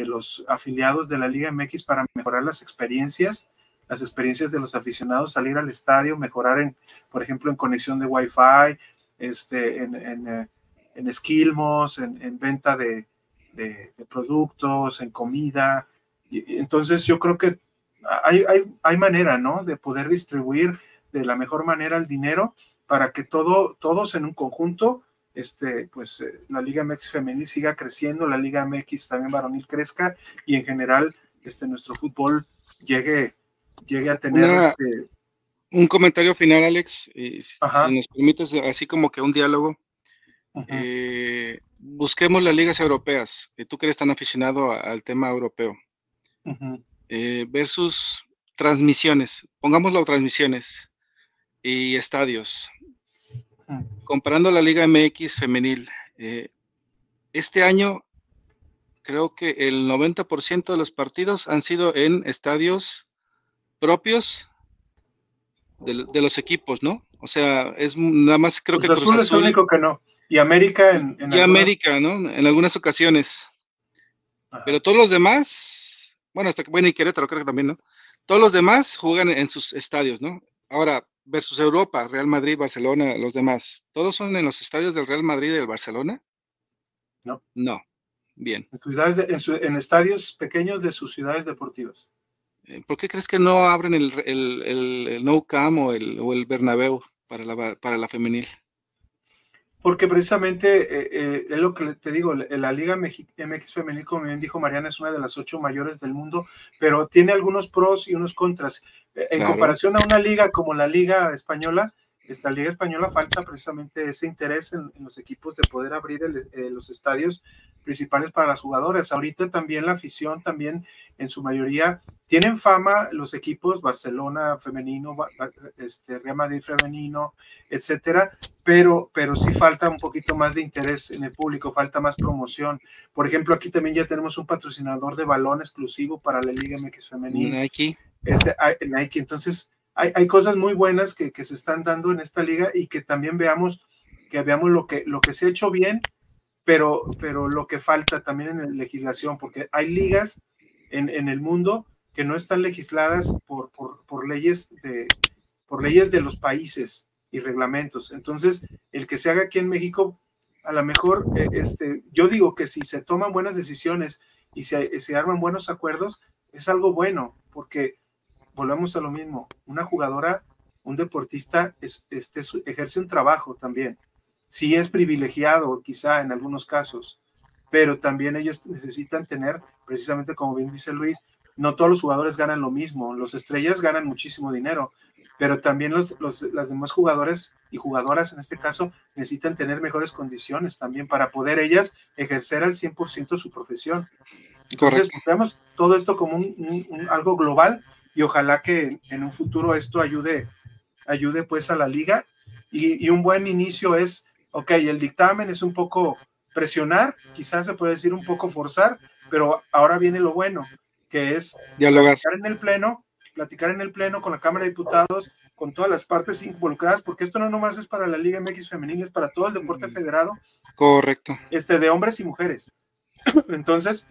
los afiliados de la Liga MX para mejorar las experiencias las experiencias de los aficionados, salir al estadio, mejorar en, por ejemplo, en conexión de Wi-Fi, este, en, en, eh, en esquilmos, en, venta de, productos, en comida. Entonces yo creo que hay, hay, hay, manera, ¿no? De poder distribuir de la mejor manera el dinero para que todo, todos en un conjunto, este, pues eh, la Liga MX femenil siga creciendo, la Liga MX también varonil crezca y en general este, nuestro fútbol llegue llegue a tener este... Un comentario final, Alex, eh, si, nos permites, así como que un diálogo. Eh, busquemos las ligas europeas, tú que eres tan aficionado al tema europeo, eh, versus transmisiones, pongámoslo transmisiones y estadios. Comparando la Liga MX femenil, este año creo que el 90% de los partidos han sido en estadios propios de, los equipos, ¿no? O sea, es nada más creo que Cruz Azul, es el único que no. Y América en, y América, ¿no? En algunas ocasiones. Pero todos los demás, bueno, hasta bueno, y Querétaro creo que también, ¿no? Todos los demás juegan en sus estadios, ¿no? Ahora, versus Europa, Real Madrid, Barcelona, los demás, ¿todos son en los estadios del Real Madrid y del Barcelona? No. No. Bien. en estadios pequeños de sus ciudades deportivas. Eh, ¿Por qué crees que no abren el, el, el, No Cam o el, o el Bernabéu para la, para la femenil? Porque precisamente eh, eh, es lo que te digo, la Liga MX Femenil, como bien dijo Mariana, es una de las ocho mayores del mundo, pero tiene algunos pros y unos contras. En comparación a una liga como la Liga Española, esta Liga Española falta precisamente ese interés en, los equipos de poder abrir los estadios principales para las jugadoras. Ahorita también la afición, también en su mayoría, tienen fama los equipos Barcelona femenino, este, Real Madrid femenino, etcétera, pero, pero sí falta un poquito más de interés en el público, falta más promoción. Por ejemplo, aquí también ya tenemos un patrocinador de balón exclusivo para la Liga MX femenina. Nike. Este, Nike. Entonces, hay, hay cosas muy buenas que, que, se están dando en esta liga y que también veamos, que veamos lo que, lo que se ha hecho bien pero, pero lo que falta también en la legislación, porque hay ligas en, en el mundo que no están legisladas por, por, por, leyes de, por leyes de los países y reglamentos. Entonces, el que se haga aquí en México, a lo mejor, eh, este, yo digo que si se toman buenas decisiones y se, se arman buenos acuerdos, es algo bueno, porque volvemos a lo mismo, una jugadora, un deportista, es, este, ejerce un trabajo también. Sí es privilegiado quizá en algunos casos, pero también ellos necesitan tener, precisamente como bien dice Luis, no todos los jugadores ganan lo mismo, los estrellas ganan muchísimo dinero, pero también los, los las demás jugadores y jugadoras en este caso necesitan tener mejores condiciones también para poder ellas ejercer al 100% su profesión. Entonces, veamos todo esto como un, algo global y ojalá que en un futuro esto ayude, ayude pues a la liga y, y un buen inicio es ok, el dictamen es un poco presionar, quizás se puede decir un poco forzar, pero ahora viene lo bueno, que es dialogar platicar en el pleno, platicar en el pleno con la Cámara de Diputados, con todas las partes involucradas, porque esto no nomás es para la Liga MX femenil, es para todo el deporte mm. federado. Correcto. Este, de hombres y mujeres. Entonces,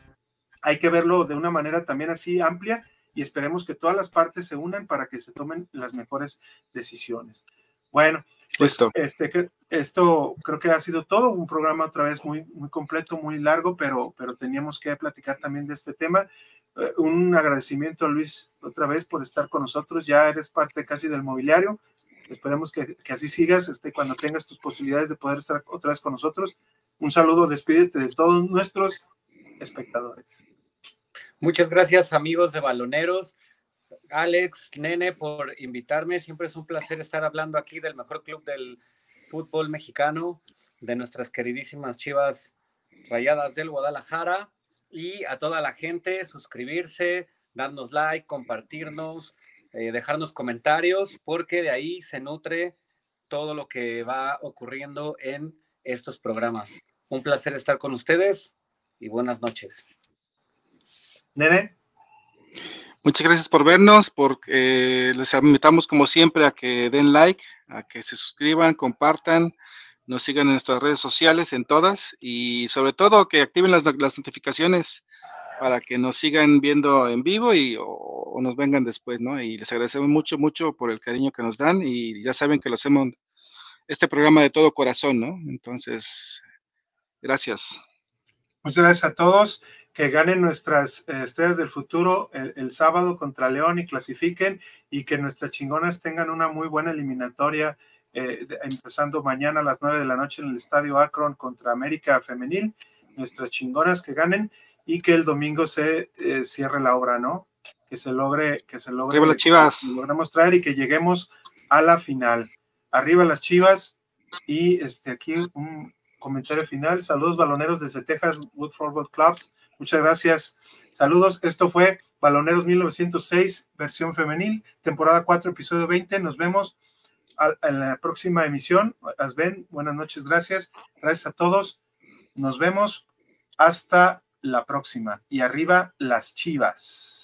hay que verlo de una manera también así amplia y esperemos que todas las partes se unan para que se tomen las mejores decisiones. Bueno, pues este, esto creo que ha sido todo, un programa otra vez muy, muy completo, muy largo, pero, pero teníamos que platicar también de este tema. Eh, un agradecimiento, Luis, otra vez por estar con nosotros. Ya eres parte casi del mobiliario. Esperemos que, que así sigas este, cuando tengas tus posibilidades de poder estar otra vez con nosotros. Un saludo, despídete de todos nuestros espectadores. Muchas gracias, amigos de Baloneros. Alex, Nene, por invitarme. Siempre es un placer estar hablando aquí del mejor club del fútbol mexicano, de nuestras queridísimas chivas Rayadas del Guadalajara y a toda la gente suscribirse, darnos like, compartirnos, eh, dejarnos comentarios, porque de ahí se nutre todo lo que va ocurriendo en estos programas. Un placer estar con ustedes y buenas noches. Nene. Muchas gracias por vernos, porque les invitamos como siempre a que den like, a que se suscriban, compartan, nos sigan en nuestras redes sociales, en todas, y sobre todo que activen las, notificaciones para que nos sigan viendo en vivo y o, nos vengan después, ¿no? Y les agradecemos mucho, mucho por el cariño que nos dan y ya saben que lo hacemos este programa de todo corazón, ¿no? Entonces, gracias. Muchas gracias a todos que ganen nuestras eh, estrellas del futuro el, sábado contra León y clasifiquen y que nuestras chingonas tengan una muy buena eliminatoria eh, empezando mañana a las 9 de la noche en el Estadio Akron contra América Femenil, nuestras chingonas que ganen y que el domingo se eh, cierre la obra, ¿no? Que se logre, que se logre, Arriba las chivas. logremos traer y que lleguemos a la final. Arriba las chivas y este aquí un comentario final. Saludos baloneros desde Texas Wood Football Clubs. Muchas gracias. Saludos. Esto fue Baloneros 1906, versión femenil, temporada 4, episodio 20. Nos vemos en la próxima emisión. Las ven. Buenas noches. Gracias. Gracias a todos. Nos vemos. Hasta la próxima. Y arriba las chivas.